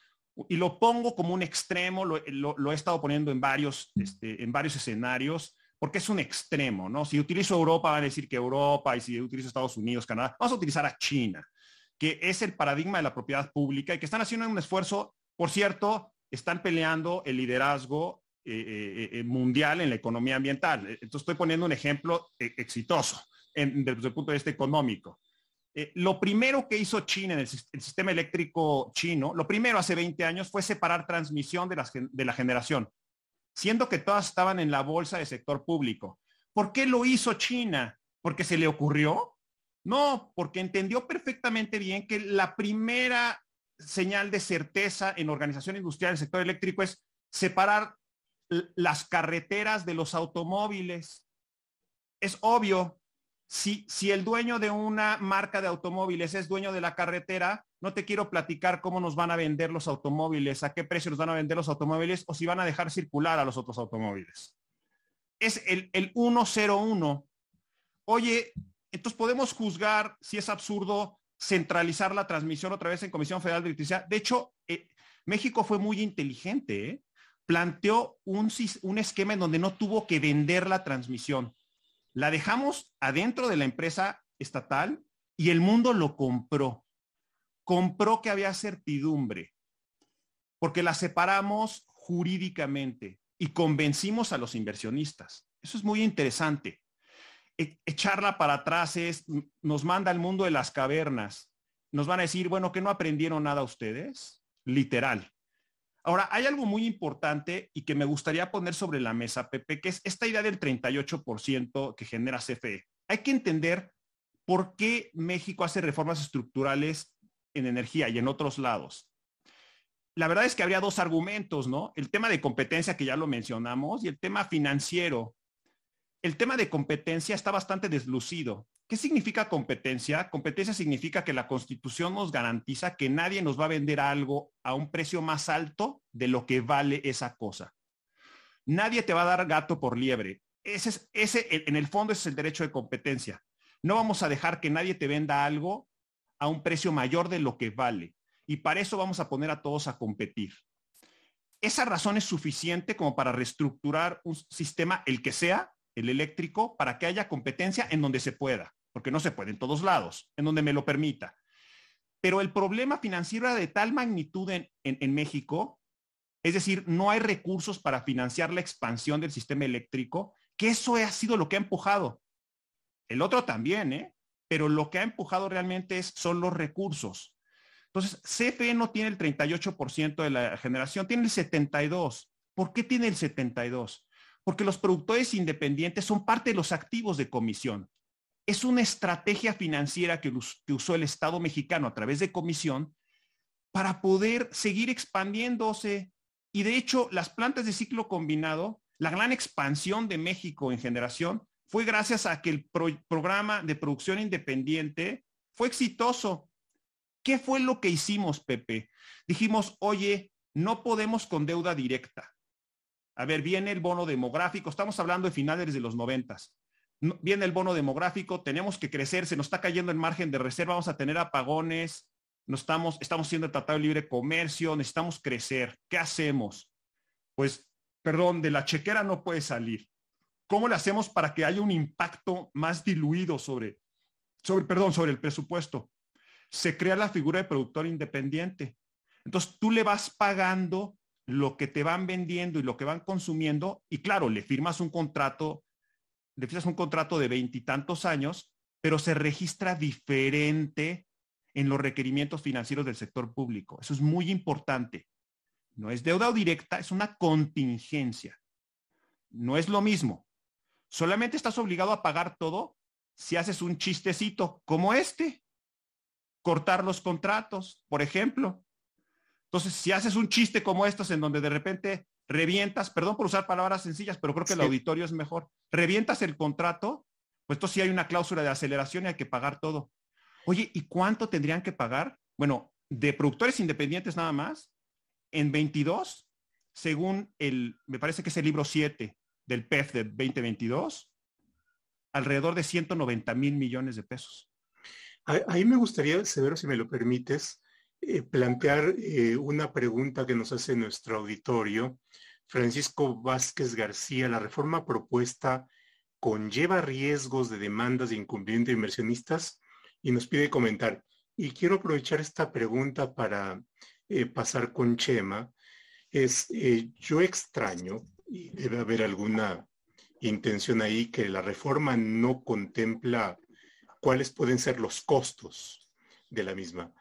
y lo pongo como un extremo, lo, he estado poniendo en varios, este, en varios escenarios, porque es un extremo, ¿no? Si utilizo Europa, van a decir que Europa, y si utilizo Estados Unidos, Canadá, vamos a utilizar a China, que es el paradigma de la propiedad pública y que están haciendo un esfuerzo, por cierto, están peleando el liderazgo eh, eh, eh, mundial en la economía ambiental. Entonces estoy poniendo un ejemplo exitoso desde el punto de vista económico. Lo primero que hizo China en el, sistema eléctrico chino, lo primero hace 20 años fue separar transmisión de la generación, siendo que todas estaban en la bolsa de sector público. ¿Por qué lo hizo China? ¿Porque se le ocurrió? No, porque entendió perfectamente bien que la primera señal de certeza en organización industrial del sector eléctrico es separar las carreteras de los automóviles. Es obvio, si, el dueño de una marca de automóviles es dueño de la carretera, no te quiero platicar cómo nos van a vender los automóviles, a qué precio nos van a vender los automóviles o si van a dejar circular a los otros automóviles. Es el, el 101. Oye, entonces podemos juzgar si es absurdo centralizar la transmisión otra vez en Comisión Federal de Electricidad. De hecho, eh, México fue muy inteligente. ¿eh? Planteó un, un esquema en donde no tuvo que vender la transmisión la dejamos adentro de la empresa estatal y el mundo lo compró. Compró que había certidumbre, porque la separamos jurídicamente y convencimos a los inversionistas. Eso es muy interesante. E echarla para atrás es, nos manda al mundo de las cavernas. Nos van a decir, bueno, que no aprendieron nada ustedes. Literal. Ahora, hay algo muy importante y que me gustaría poner sobre la mesa, Pepe, que es esta idea del 38% que genera CFE. Hay que entender por qué México hace reformas estructurales en energía y en otros lados. La verdad es que habría dos argumentos, ¿no? El tema de competencia, que ya lo mencionamos, y el tema financiero. El tema de competencia está bastante deslucido. ¿Qué significa competencia? Competencia significa que la constitución nos garantiza que nadie nos va a vender algo a un precio más alto de lo que vale esa cosa. Nadie te va a dar gato por liebre. Ese, es, ese en el fondo ese es el derecho de competencia. No vamos a dejar que nadie te venda algo a un precio mayor de lo que vale. Y para eso vamos a poner a todos a competir. Esa razón es suficiente como para reestructurar un sistema, el que sea, el eléctrico, para que haya competencia en donde se pueda porque no se puede en todos lados, en donde me lo permita. Pero el problema financiero era de tal magnitud en, México, es decir, no hay recursos para financiar la expansión del sistema eléctrico, que eso ha sido lo que ha empujado. El otro también, ¿eh? Pero lo que ha empujado realmente es, son los recursos. Entonces, CFE no tiene el 38% de la generación, tiene el 72%. ¿Por qué tiene el 72%? Porque los productores independientes son parte de los activos de comisión es una estrategia financiera que, usó el Estado mexicano a través de comisión para poder seguir expandiéndose. Y de hecho, las plantas de ciclo combinado, la gran expansión de México en generación, fue gracias a que el programa de producción independiente fue exitoso. ¿Qué fue lo que hicimos, Pepe? Dijimos, oye, no podemos con deuda directa. A ver, viene el bono demográfico, estamos hablando de finales de los noventas viene el bono demográfico, tenemos que crecer, se nos está cayendo el margen de reserva, vamos a tener apagones, no estamos, estamos siendo el Tratado de Libre Comercio, necesitamos crecer. ¿Qué hacemos? Pues, perdón, de la chequera no puede salir. ¿Cómo le hacemos para que haya un impacto más diluido sobre, sobre, perdón, sobre el presupuesto? Se crea la figura de productor independiente. Entonces tú le vas pagando lo que te van vendiendo y lo que van consumiendo y claro, le firmas un contrato le un contrato de veintitantos años, pero se registra diferente en los requerimientos financieros del sector público. Eso es muy importante. No es deuda directa, es una contingencia. No es lo mismo. Solamente estás obligado a pagar todo si haces un chistecito como este. Cortar los contratos, por ejemplo. Entonces, si haces un chiste como estos en donde de repente revientas, perdón por usar palabras sencillas, pero creo que el auditorio es mejor, revientas el contrato, pues entonces sí hay una cláusula de aceleración y hay que pagar todo. Oye, ¿y cuánto tendrían que pagar? Bueno, de productores independientes nada más, en 22, según el, me parece que es el libro 7 del PEF de 2022, alrededor de 190 mil millones de pesos. Ahí me gustaría, Severo, si me lo permites, eh, plantear eh, una pregunta que nos hace nuestro auditorio. Francisco Vázquez García, la reforma propuesta conlleva riesgos de demandas de incumplimiento de inversionistas y nos pide comentar. Y quiero aprovechar esta pregunta para eh, pasar con Chema. Es, yo extraño, y debe haber alguna intención ahí, que la reforma no contempla cuáles pueden ser los costos de la misma.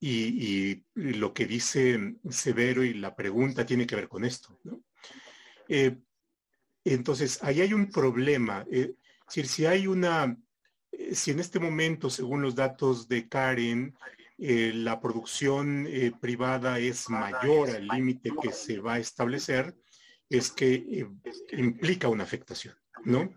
Y, lo que dice Severo y la pregunta tiene que ver con esto. Eh, entonces, ahí hay un problema. Eh, decir, si hay una, eh, si en este momento, según los datos de Karen, la producción privada es mayor al límite que se va a establecer, es que implica una afectación, ¿no?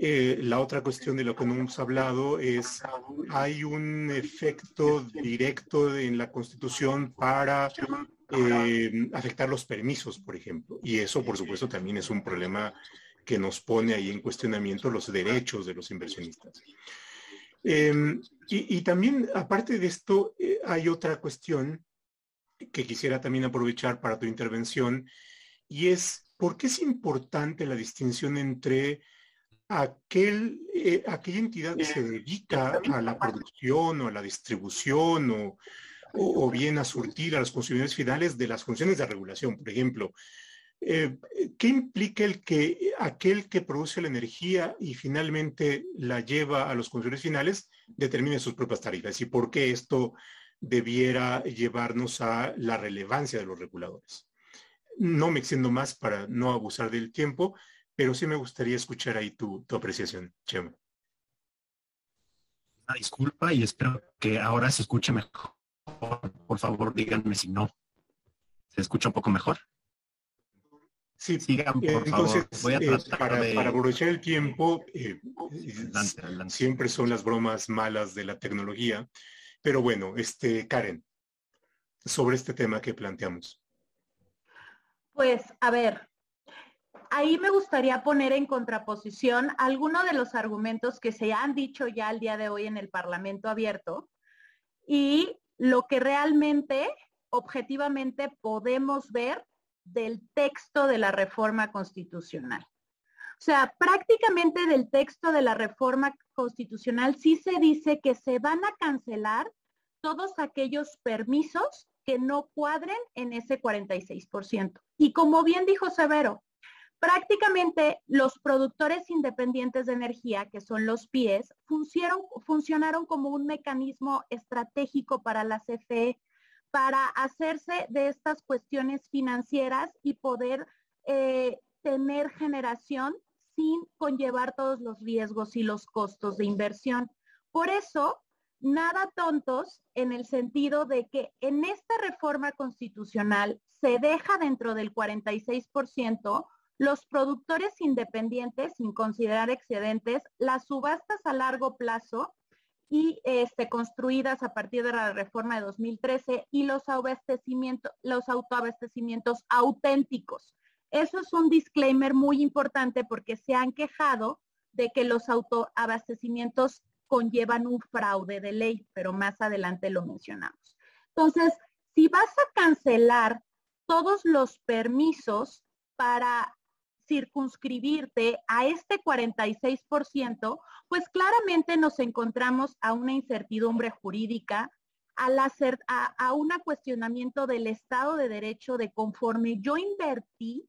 Eh, la otra cuestión de lo que no hemos hablado es, hay un efecto directo en la Constitución para eh, afectar los permisos, por ejemplo. Y eso, por supuesto, también es un problema que nos pone ahí en cuestionamiento los derechos de los inversionistas. Em, y, también, aparte de esto, eh, hay otra cuestión que quisiera también aprovechar para tu intervención, y es, ¿por qué es importante la distinción entre aquel, eh, aquella entidad que se dedica a la producción o a la distribución o, o, bien a surtir a los consumidores finales de las funciones de regulación. Por ejemplo, eh, ¿qué implica el que aquel que produce la energía y finalmente la lleva a los consumidores finales determine sus propias tarifas? ¿Y por qué esto debiera llevarnos a la relevancia de los reguladores? No me extiendo más para no abusar del tiempo, pero sí me gustaría escuchar ahí tu, apreciación, Chema. Una disculpa y espero que ahora se escuche mejor. Por favor, díganme si no. ¿Se escucha un poco mejor? Sí, Sigan, por entonces, Voy a eh, para, para, aprovechar el tiempo, eh, siempre son las bromas malas de la tecnología, pero bueno, este, Karen, sobre este tema que planteamos. Pues, a ver, ahí me gustaría poner en contraposición algunos de los argumentos que se han dicho ya al día de hoy en el Parlamento abierto y lo que realmente, objetivamente, podemos ver del texto de la reforma constitucional. O sea, prácticamente del texto de la reforma constitucional sí se dice que se van a cancelar todos aquellos permisos que no cuadren en ese 46%. Y como bien dijo Severo, Prácticamente los productores independientes de energía, que son los PIEs, funcionaron como un mecanismo estratégico para la CFE para hacerse de estas cuestiones financieras y poder eh, tener generación sin conllevar todos los riesgos y los costos de inversión. Por eso, nada tontos en el sentido de que en esta reforma constitucional se deja dentro del 46% los productores independientes, sin considerar excedentes, las subastas a largo plazo y este, construidas a partir de la reforma de 2013 y los los autoabastecimientos auténticos. Eso es un disclaimer muy importante porque se han quejado de que los autoabastecimientos conllevan un fraude de ley, pero más adelante lo mencionamos. Entonces, si vas a cancelar todos los permisos para circunscribirte a este 46%, pues claramente nos encontramos a una incertidumbre jurídica, a, a un cuestionamiento del Estado de Derecho de conforme yo invertí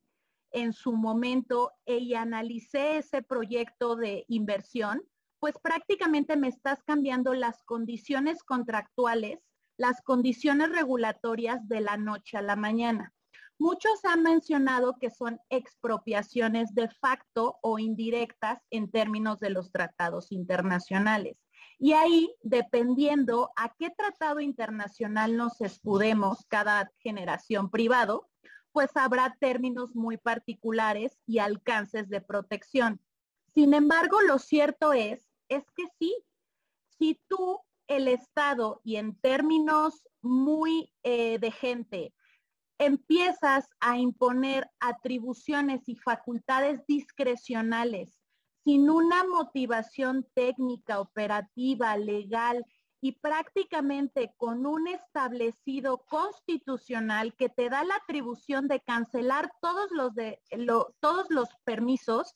en su momento y analicé ese proyecto de inversión, pues prácticamente me estás cambiando las condiciones contractuales, las condiciones regulatorias de la noche a la mañana. Muchos han mencionado que son expropiaciones de facto o indirectas en términos de los tratados internacionales. Y ahí, dependiendo a qué tratado internacional nos escudemos cada generación privado, pues habrá términos muy particulares y alcances de protección. Sin embargo, lo cierto es, es que sí, si tú, el Estado, y en términos muy eh, de gente, empiezas a imponer atribuciones y facultades discrecionales sin una motivación técnica, operativa, legal y prácticamente con un establecido constitucional que te da la atribución de cancelar todos los, de, todos los permisos,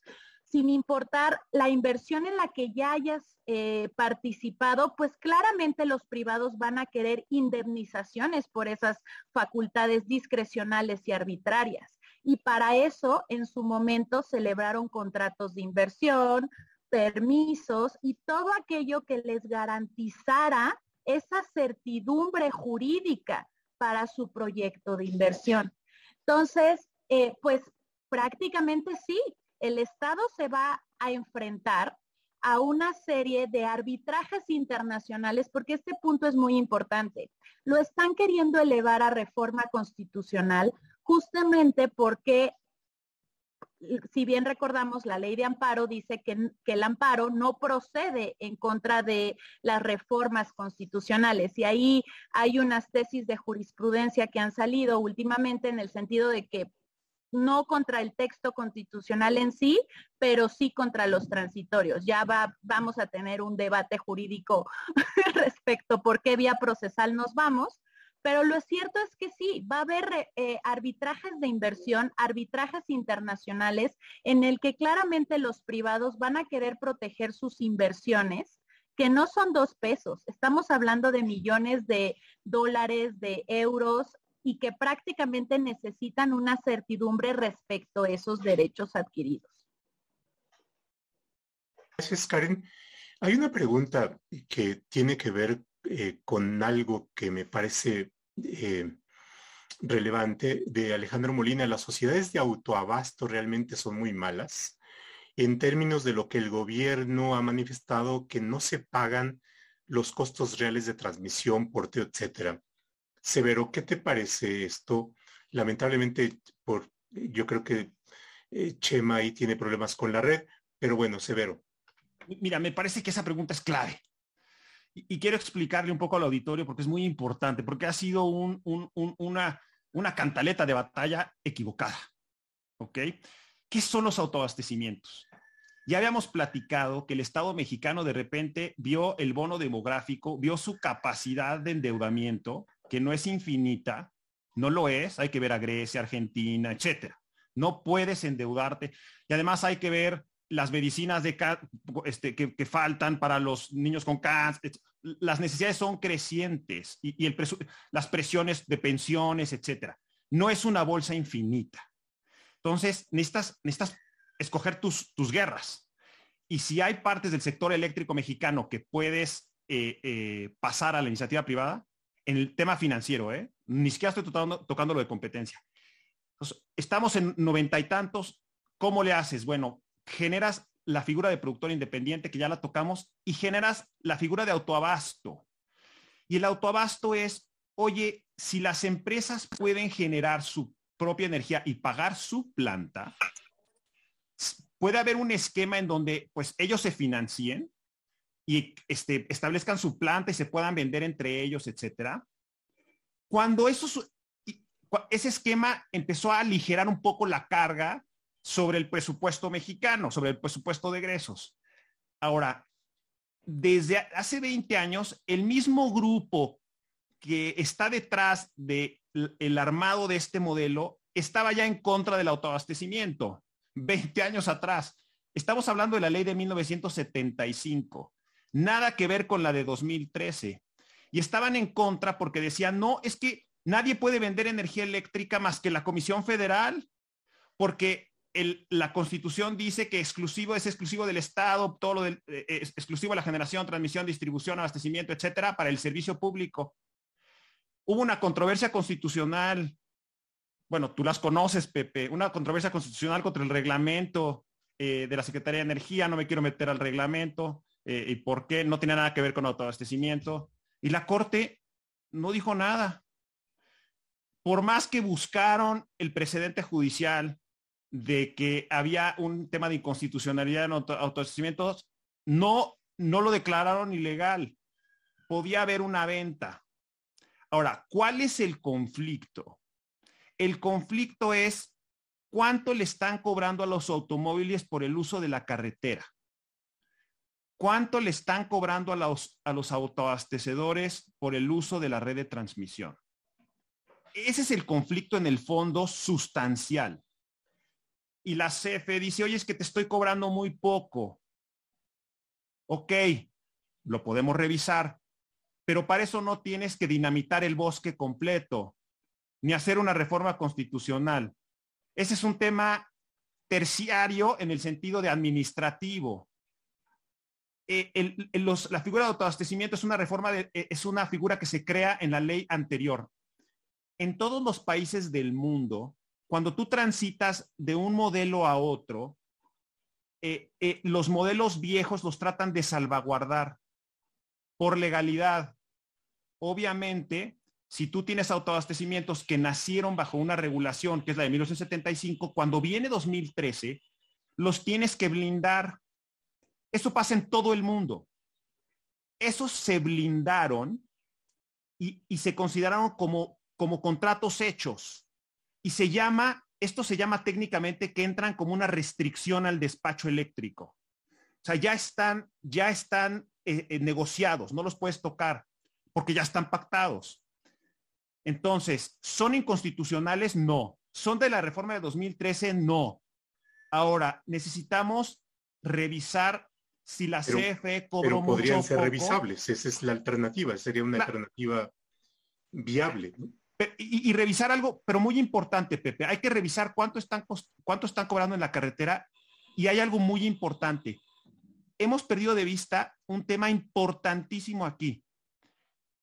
sin importar la inversión en la que ya hayas eh, participado, pues claramente los privados van a querer indemnizaciones por esas facultades discrecionales y arbitrarias. Y para eso, en su momento, celebraron contratos de inversión, permisos y todo aquello que les garantizara esa certidumbre jurídica para su proyecto de inversión. Entonces, eh, pues prácticamente sí, el Estado se va a enfrentar a una serie de arbitrajes internacionales, porque este punto es muy importante. Lo están queriendo elevar a reforma constitucional justamente porque, si bien recordamos, la ley de amparo dice que, el amparo no procede en contra de las reformas constitucionales. Y ahí hay unas tesis de jurisprudencia que han salido últimamente en el sentido de que no contra el texto constitucional en sí, pero sí contra los transitorios. Ya va, vamos a tener un debate jurídico *laughs* respecto por qué vía procesal nos vamos, pero lo cierto es que sí, va a haber eh, arbitrajes de inversión, arbitrajes internacionales en el que claramente los privados van a querer proteger sus inversiones que no son dos pesos, estamos hablando de millones de dólares, de euros, y que prácticamente necesitan una certidumbre respecto a esos derechos adquiridos. Gracias, Karen. Hay una pregunta que tiene que ver eh, con algo que me parece eh, relevante de Alejandro Molina. Las sociedades de autoabasto realmente son muy malas en términos de lo que el gobierno ha manifestado que no se pagan los costos reales de transmisión, porteo, etcétera. Severo, ¿qué te parece esto? Lamentablemente, por, yo creo que eh, Chema ahí tiene problemas con la red, pero bueno, Severo. Mira, me parece que esa pregunta es clave. Y, quiero explicarle un poco al auditorio porque es muy importante, porque ha sido una, una cantaleta de batalla equivocada. ¿Ok? ¿Qué son los autoabastecimientos? Ya habíamos platicado que el Estado mexicano de repente vio el bono demográfico, vio su capacidad de endeudamiento que no es infinita, no lo es, hay que ver a Grecia, Argentina, etcétera. No puedes endeudarte. Y además hay que ver las medicinas de, este, que, faltan para los niños con cáncer. Las necesidades son crecientes y, el las presiones de pensiones, etcétera. No es una bolsa infinita. Entonces, necesitas, necesitas escoger tus, tus guerras. Y si hay partes del sector eléctrico mexicano que puedes eh, eh, pasar a la iniciativa privada, en el tema financiero, ¿eh? Ni siquiera estoy tocando, lo de competencia. estamos en noventa y tantos. ¿Cómo le haces? Bueno, generas la figura de productor independiente, que ya la tocamos, y generas la figura de autoabasto. Y el autoabasto es, oye, si las empresas pueden generar su propia energía y pagar su planta, puede haber un esquema en donde pues ellos se financien y este, establezcan su planta y se puedan vender entre ellos, etcétera. Cuando eso, ese esquema empezó a aligerar un poco la carga sobre el presupuesto mexicano, sobre el presupuesto de egresos. Ahora, desde hace 20 años, el mismo grupo que está detrás del el armado de este modelo estaba ya en contra del autoabastecimiento, 20 años atrás. Estamos hablando de la ley de 1975 nada que ver con la de 2013. Y estaban en contra porque decían, no, es que nadie puede vender energía eléctrica más que la Comisión Federal, porque la Constitución dice que exclusivo es exclusivo del Estado, todo lo eh, es exclusivo de la generación, transmisión, distribución, abastecimiento, etcétera, para el servicio público. Hubo una controversia constitucional, bueno, tú las conoces, Pepe, una controversia constitucional contra el reglamento eh, de la Secretaría de Energía, no me quiero meter al reglamento, eh, y por qué no tenía nada que ver con autoabastecimiento. Y la Corte no dijo nada. Por más que buscaron el precedente judicial de que había un tema de inconstitucionalidad en autoabastecimientos, no, no lo declararon ilegal. Podía haber una venta. Ahora, ¿cuál es el conflicto? El conflicto es cuánto le están cobrando a los automóviles por el uso de la carretera. ¿Cuánto le están cobrando a los, a los autoabastecedores por el uso de la red de transmisión? Ese es el conflicto en el fondo sustancial. Y la CFE dice, oye, es que te estoy cobrando muy poco. Ok, lo podemos revisar, pero para eso no tienes que dinamitar el bosque completo, ni hacer una reforma constitucional. Ese es un tema terciario en el sentido de administrativo. Eh, la figura de autoabastecimiento es una reforma, de, eh, es una figura que se crea en la ley anterior. En todos los países del mundo, cuando tú transitas de un modelo a otro, eh, los modelos viejos los tratan de salvaguardar por legalidad. Obviamente, si tú tienes autoabastecimientos que nacieron bajo una regulación, que es la de 1975, cuando viene 2013, los tienes que blindar eso pasa en todo el mundo. Esos se blindaron y, se consideraron como, contratos hechos. Y se llama, esto se llama técnicamente que entran como una restricción al despacho eléctrico. O sea, ya están, ya están eh, eh, negociados, no los puedes tocar porque ya están pactados. Entonces, ¿son inconstitucionales? No. ¿Son de la reforma de 2013? No. Ahora, necesitamos revisar si la CFE cobró pero podrían ser revisables, esa es la alternativa, sería una alternativa viable. Y, revisar algo, pero muy importante, Pepe, hay que revisar cuánto están, cuánto están cobrando en la carretera y hay algo muy importante. Hemos perdido de vista un tema importantísimo aquí,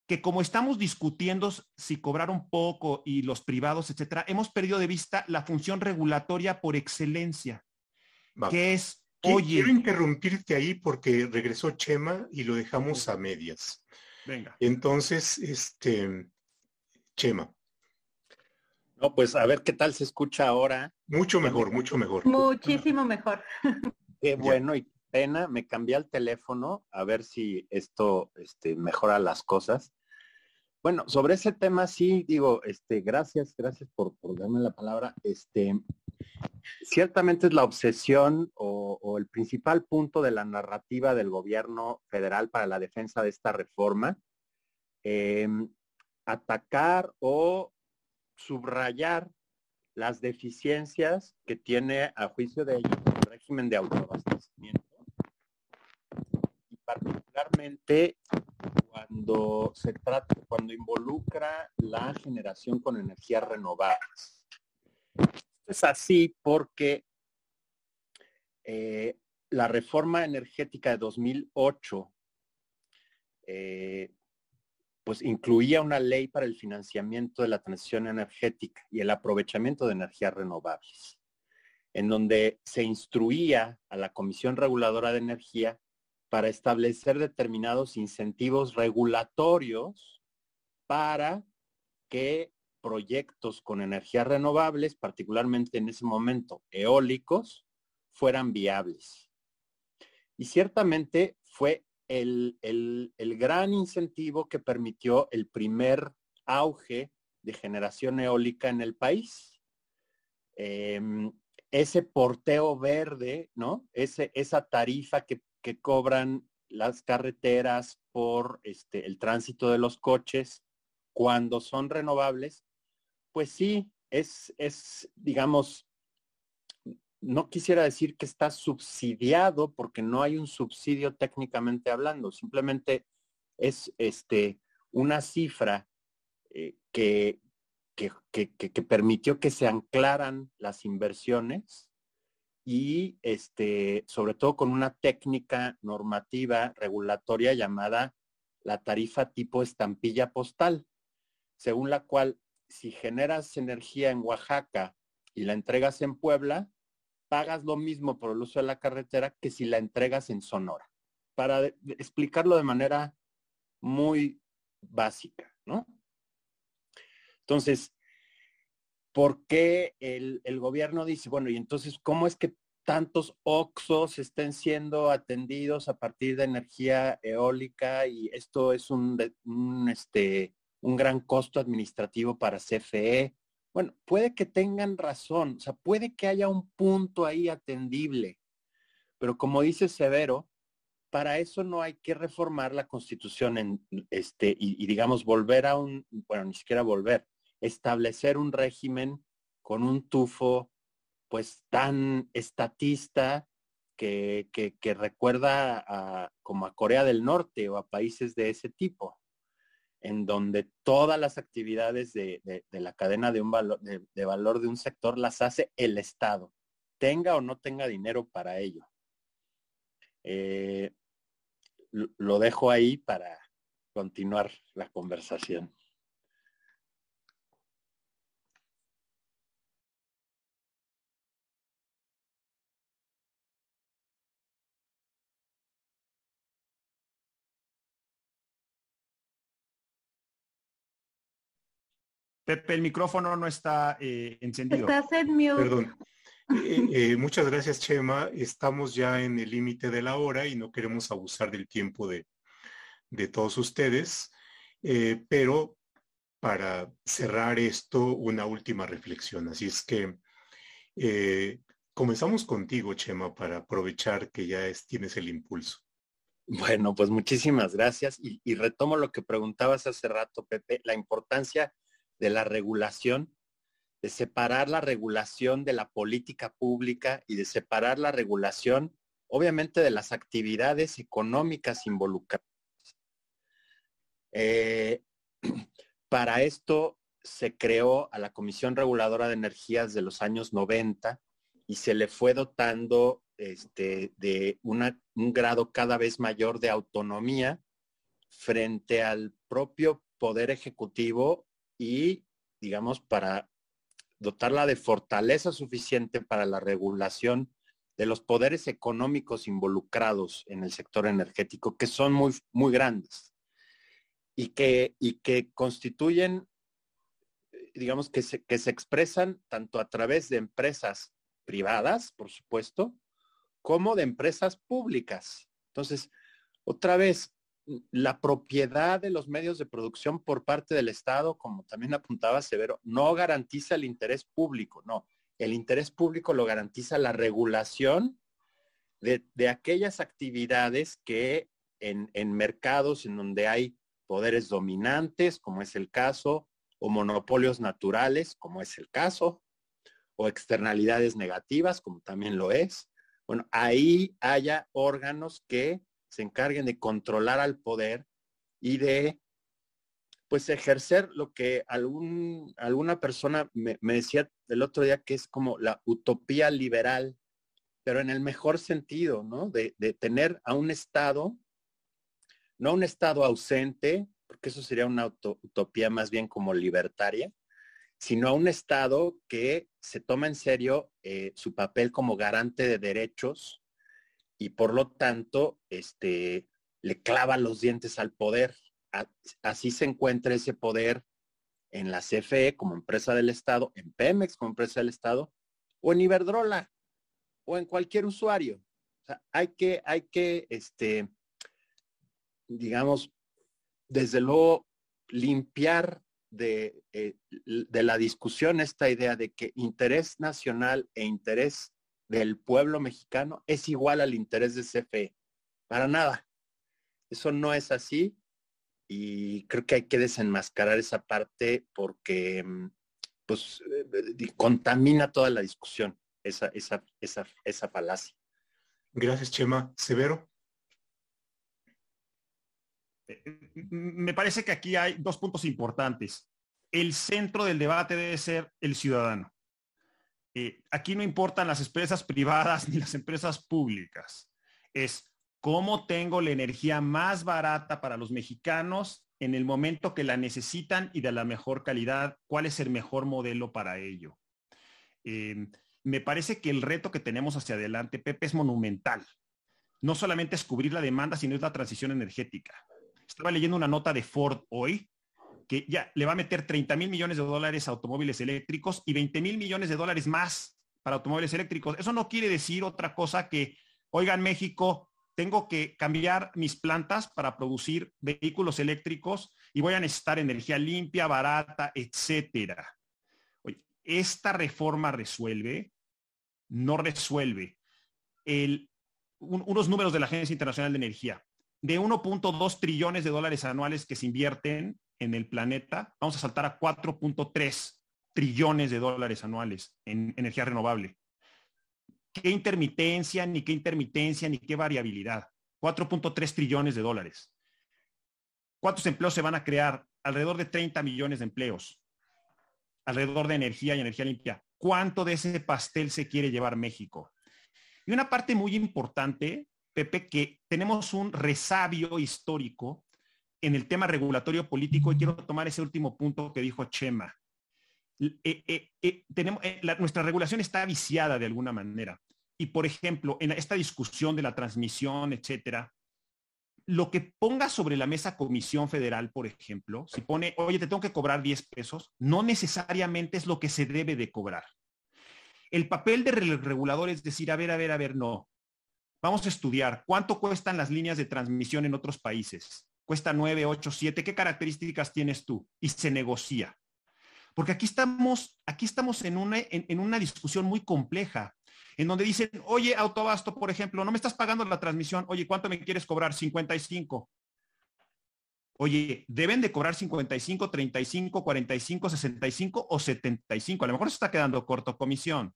que como estamos discutiendo si cobrar un poco y los privados, etcétera, hemos perdido de vista la función regulatoria por excelencia, que es Quiero interrumpirte ahí porque regresó Chema y lo dejamos a medias. Venga. Entonces, este, Chema. No, pues a ver qué tal se escucha ahora. Mucho mejor, mucho mejor. Muchísimo mejor. Qué bueno y pena, me cambié al teléfono a ver si esto este, mejora las cosas. Bueno, sobre ese tema sí, digo, este, gracias, gracias por, por darme la palabra. Este, ciertamente es la obsesión o, el principal punto de la narrativa del gobierno federal para la defensa de esta reforma, em, atacar o subrayar las deficiencias que tiene a juicio de ellos el régimen de autoabastecimiento y particularmente cuando se trata, cuando involucra la generación con energías renovables es así porque eh, la reforma energética de 2008 eh, pues incluía una ley para el financiamiento de la transición energética y el aprovechamiento de energías renovables, en donde se instruía a la Comisión Reguladora de Energía para establecer determinados incentivos regulatorios para que proyectos con energías renovables, particularmente en ese momento eólicos, fueran viables. Y ciertamente fue el, gran incentivo que permitió el primer auge de generación eólica en el país. Em, ese porteo verde, ¿no? Ese, esa tarifa que, cobran las carreteras por este, el tránsito de los coches cuando son renovables, pues sí, es, es, digamos, no quisiera decir que está subsidiado porque no hay un subsidio técnicamente hablando, simplemente es este, una cifra eh, que, que, que, permitió que se anclaran las inversiones y este, sobre todo con una técnica normativa regulatoria llamada la tarifa tipo estampilla postal, según la cual si generas energía en Oaxaca y la entregas en Puebla, pagas lo mismo por el uso de la carretera que si la entregas en Sonora. para explicarlo de manera muy básica, ¿no? Entonces, ¿por qué el, el, gobierno dice, bueno, y entonces, ¿cómo es que tantos OXOs estén siendo atendidos a partir de energía eólica y esto es un, este, un gran costo administrativo para CFE? Bueno, puede que tengan razón, o sea, puede que haya un punto ahí atendible, pero como dice Severo, para eso no hay que reformar la constitución en, este, y digamos volver a un, bueno, ni siquiera volver, establecer un régimen con un tufo pues tan estatista que, que, que recuerda a, como a Corea del Norte o a países de ese tipo, en donde todas las actividades de, de, la cadena de, un valor, de, de valor de un sector las hace el Estado, tenga o no tenga dinero para ello. Eh, lo dejo ahí para continuar la conversación. Pepe, el micrófono no está eh, encendido. Estás en mute. Perdón. Eh, eh, muchas gracias, Chema. Estamos ya en el límite de la hora y no queremos abusar del tiempo de, de todos ustedes, eh, pero para cerrar esto, una última reflexión. Así es que eh, comenzamos contigo, Chema, para aprovechar que ya es, tienes el impulso. Bueno, pues muchísimas gracias y, y retomo lo que preguntabas hace rato, Pepe, la importancia de la regulación, de separar la regulación de la política pública y de separar la regulación, obviamente, de las actividades económicas involucradas. Eh, *clears throat* para esto se creó a la Comisión Reguladora de Energías de los años 90 y se le fue dotando este, de un grado cada vez mayor de autonomía frente al propio Poder Ejecutivo y, digamos, para dotarla de fortaleza suficiente para la regulación de los poderes económicos involucrados en el sector energético, que son muy, muy grandes y que, y que constituyen, digamos, que se, que se expresan tanto a través de empresas privadas, por supuesto, como de empresas públicas. Entonces, otra vez, la propiedad de los medios de producción por parte del Estado, como también apuntaba Severo, no garantiza el interés público, no. El interés público lo garantiza la regulación de, de aquellas actividades que en, en, mercados en donde hay poderes dominantes, como es el caso, o monopolios naturales, como es el caso, o externalidades negativas, como también lo es. Bueno, ahí haya órganos que se encarguen de controlar al poder y de pues ejercer lo que alguna persona me, decía el otro día que es como la utopía liberal, pero en el mejor sentido, ¿no? De, de tener a un Estado, no un Estado ausente, porque eso sería una utopía más bien como libertaria, sino a un Estado que se toma en serio eh, su papel como garante de derechos y por lo tanto este, le clava los dientes al poder. Así se encuentra ese poder en la CFE como empresa del Estado, en Pemex como empresa del Estado, o en Iberdrola, o en cualquier usuario. O sea, hay que, hay que, este, digamos, desde luego, limpiar de, eh, de la discusión esta idea de que interés nacional e interés del pueblo mexicano es igual al interés de CFE. Para nada. Eso no es así y creo que hay que desenmascarar esa parte porque mm, pues eh, contamina toda la discusión esa, esa, esa, esa falacia. Gracias, Chema. Severo. Eh, me parece que aquí hay dos puntos importantes. El centro del debate debe ser el ciudadano. Eh, aquí no importan las empresas privadas *laughs* ni las empresas públicas. Es cómo tengo la energía más barata para los mexicanos en el momento que la necesitan y de la mejor calidad, cuál es el mejor modelo para ello. Eh, me parece que el reto que tenemos hacia adelante, Pepe, es monumental. no solamente es cubrir la demanda, sino es la transición energética. Estaba leyendo una nota de Ford hoy que ya le va a meter 30 mil millones de dólares a automóviles eléctricos y 20 mil millones de dólares más para automóviles eléctricos. Eso no quiere decir otra cosa que, oigan, México, tengo que cambiar mis plantas para producir vehículos eléctricos y voy a necesitar energía limpia, barata, etcétera. Esta reforma resuelve, no resuelve. unos números de la Agencia Internacional de Energía. De 1.2 trillones de dólares anuales que se invierten en el planeta, vamos a saltar a 4.3 trillones de dólares anuales en energía renovable. ¿Qué intermitencia, ni qué intermitencia, ni qué variabilidad? 4.3 trillones de dólares. ¿Cuántos empleos se van a crear? Alrededor de 30 millones de empleos. Alrededor de energía y energía limpia. ¿Cuánto de ese pastel se quiere llevar México? Y una parte muy importante, Pepe, que tenemos un resabio histórico en el tema regulatorio político y quiero tomar ese último punto que dijo Chema. Eh, eh, eh, tenemos, nuestra regulación está viciada de alguna manera. Y por ejemplo, en esta discusión de la transmisión, etcétera, lo que ponga sobre la mesa Comisión Federal, por ejemplo, si pone, oye, te tengo que cobrar 10 pesos, no necesariamente es lo que se debe de cobrar. El papel del regulador es decir, a ver, a ver, a ver, no. Vamos a estudiar cuánto cuestan las líneas de transmisión en otros países cuesta 9, 8, 7, ¿qué características tienes tú? Y se negocia. Porque aquí estamos, aquí estamos en una, en, una discusión muy compleja, en donde dicen, oye, Autobasto, por ejemplo, no me estás pagando la transmisión, oye, ¿cuánto me quieres cobrar? 55. Oye, deben de cobrar 55, 35, 45, 65 o 75. A lo mejor se está quedando corto comisión,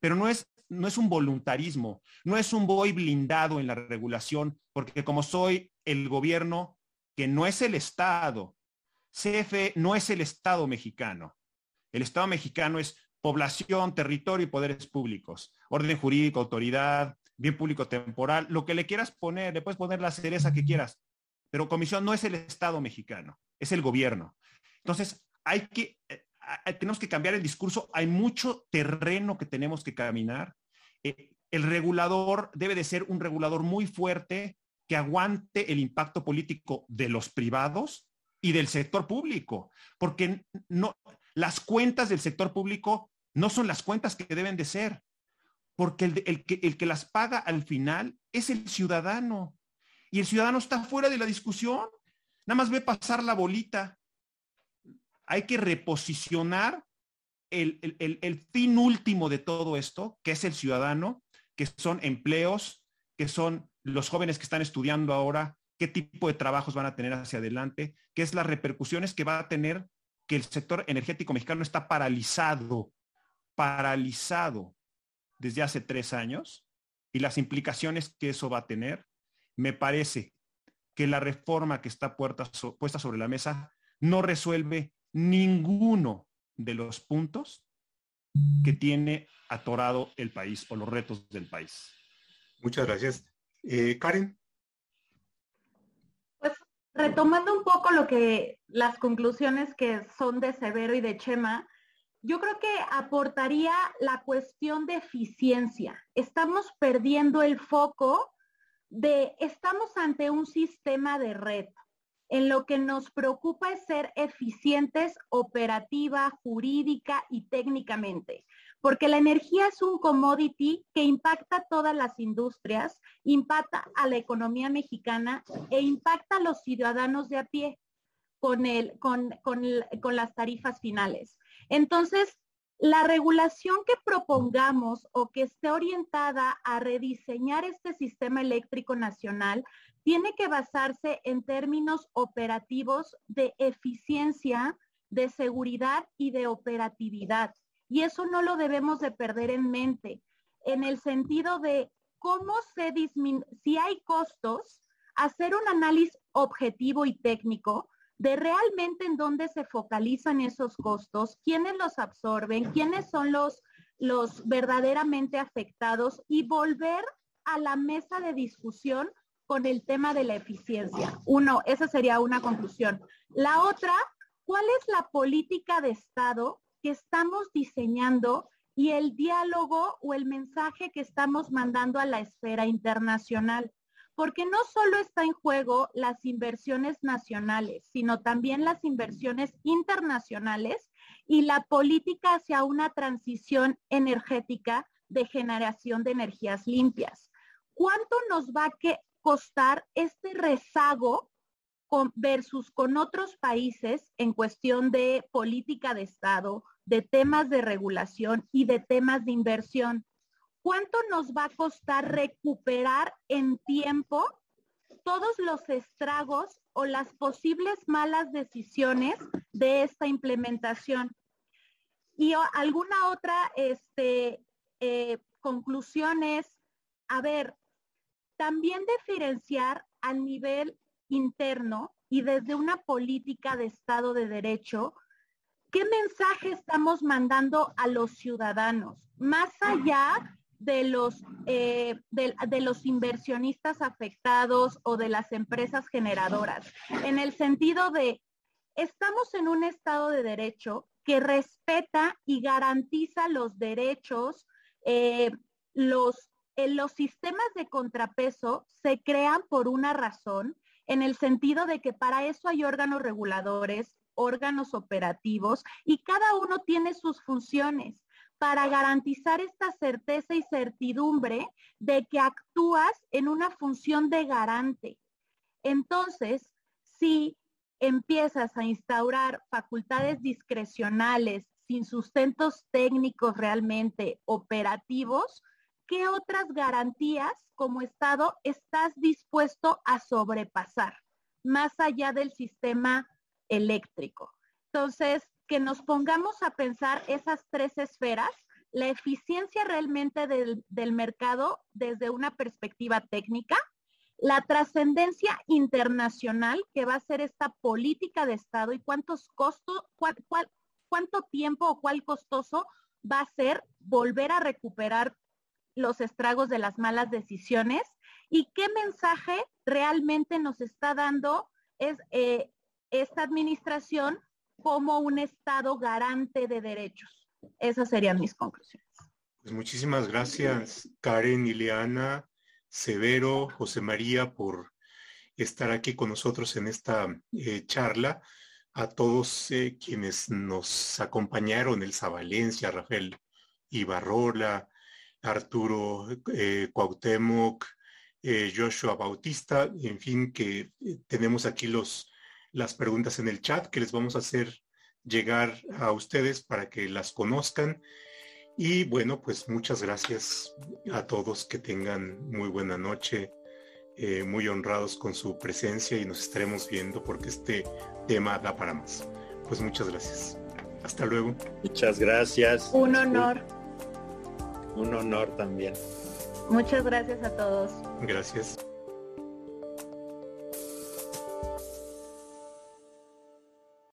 pero no es, no es un voluntarismo, no es un voy blindado en la regulación, porque como soy el gobierno, que no es el Estado. CFE no es el Estado mexicano. El Estado mexicano es población, territorio y poderes públicos, orden jurídico, autoridad, bien público temporal, lo que le quieras poner, le puedes poner la cereza que quieras, pero comisión no es el Estado mexicano, es el gobierno. Entonces, hay que, eh, tenemos que cambiar el discurso, hay mucho terreno que tenemos que caminar. Eh, el regulador debe de ser un regulador muy fuerte, que aguante el impacto político de los privados y del sector público, porque no, las cuentas del sector público no son las cuentas que deben de ser, porque el, que, el que las paga al final es el ciudadano, y el ciudadano está fuera de la discusión, nada más ve pasar la bolita. Hay que reposicionar el, el, fin último de todo esto, que es el ciudadano, que son empleos, que son los jóvenes que están estudiando ahora, qué tipo de trabajos van a tener hacia adelante, qué es las repercusiones que va a tener que el sector energético mexicano está paralizado, paralizado desde hace tres años y las implicaciones que eso va a tener, me parece que la reforma que está puesta sobre la mesa no resuelve ninguno de los puntos que tiene atorado el país o los retos del país. Muchas gracias. Eh, Karen. Pues retomando un poco lo que las conclusiones que son de Severo y de Chema, yo creo que aportaría la cuestión de eficiencia. Estamos perdiendo el foco de, estamos ante un sistema de red. En lo que nos preocupa es ser eficientes operativa, jurídica y técnicamente porque la energía es un commodity que impacta a todas las industrias, impacta a la economía mexicana e impacta a los ciudadanos de a pie con, el, con, con las tarifas finales. Entonces, la regulación que propongamos o que esté orientada a rediseñar este sistema eléctrico nacional tiene que basarse en términos operativos de eficiencia, de seguridad y de operatividad. Y eso no lo debemos de perder en mente, en el sentido de cómo se disminuye, si hay costos, hacer un análisis objetivo y técnico de realmente en dónde se focalizan esos costos, quiénes los absorben, quiénes son los, los verdaderamente afectados y volver a la mesa de discusión con el tema de la eficiencia. Uno, esa sería una conclusión. La otra, ¿cuál es la política de Estado estamos diseñando y el diálogo o el mensaje que estamos mandando a la esfera internacional. porque no solo está en juego las inversiones nacionales, sino también las inversiones internacionales y la política hacia una transición energética de generación de energías limpias. ¿Cuánto nos va a costar este rezago versus con otros países en cuestión de política de Estado, de temas de regulación y de temas de inversión? ¿Cuánto nos va a costar recuperar en tiempo todos los estragos o las posibles malas decisiones de esta implementación? Y alguna otra este, eh, conclusiones, a ver, también diferenciar a nivel interno y desde una política de Estado de Derecho, ¿qué mensaje estamos mandando a los ciudadanos? Más allá de los, eh, de, los inversionistas afectados o de las empresas generadoras, en el sentido de, estamos en un Estado de Derecho que respeta y garantiza los derechos, eh, los, los sistemas de contrapeso se crean por una razón en el sentido de que para eso hay órganos reguladores, órganos operativos y cada uno tiene sus funciones para garantizar esta certeza y certidumbre de que actúas en una función de garante. Entonces, si empiezas a instaurar facultades discrecionales sin sustentos técnicos realmente operativos, ¿qué otras garantías como Estado estás dispuesto a sobrepasar más allá del sistema eléctrico? Entonces, que nos pongamos a pensar esas tres esferas, la eficiencia realmente del, mercado desde una perspectiva técnica, la trascendencia internacional que va a ser esta política de Estado y cuántos costos, cuánto tiempo o cuál costoso va a ser volver a recuperar los estragos de las malas decisiones y qué mensaje realmente nos está dando es, eh, esta administración como un Estado garante de derechos. Esas serían mis conclusiones. Pues muchísimas gracias, Karen, Ileana, Severo, José María, por estar aquí con nosotros en esta eh, charla. A todos eh, quienes nos acompañaron, Elsa Valencia, Rafael Ibarrola, Arturo eh, Cuauhtémoc, eh, Joshua Bautista, en fin, que tenemos aquí los las preguntas en el chat que les vamos a hacer llegar a ustedes para que las conozcan. Y bueno, pues muchas gracias a todos, que tengan muy buena noche, eh, muy honrados con su presencia y nos estaremos viendo porque este tema da para más. Pues muchas gracias. Hasta luego. Muchas gracias. Un honor. Un honor también. Muchas gracias a todos. Gracias.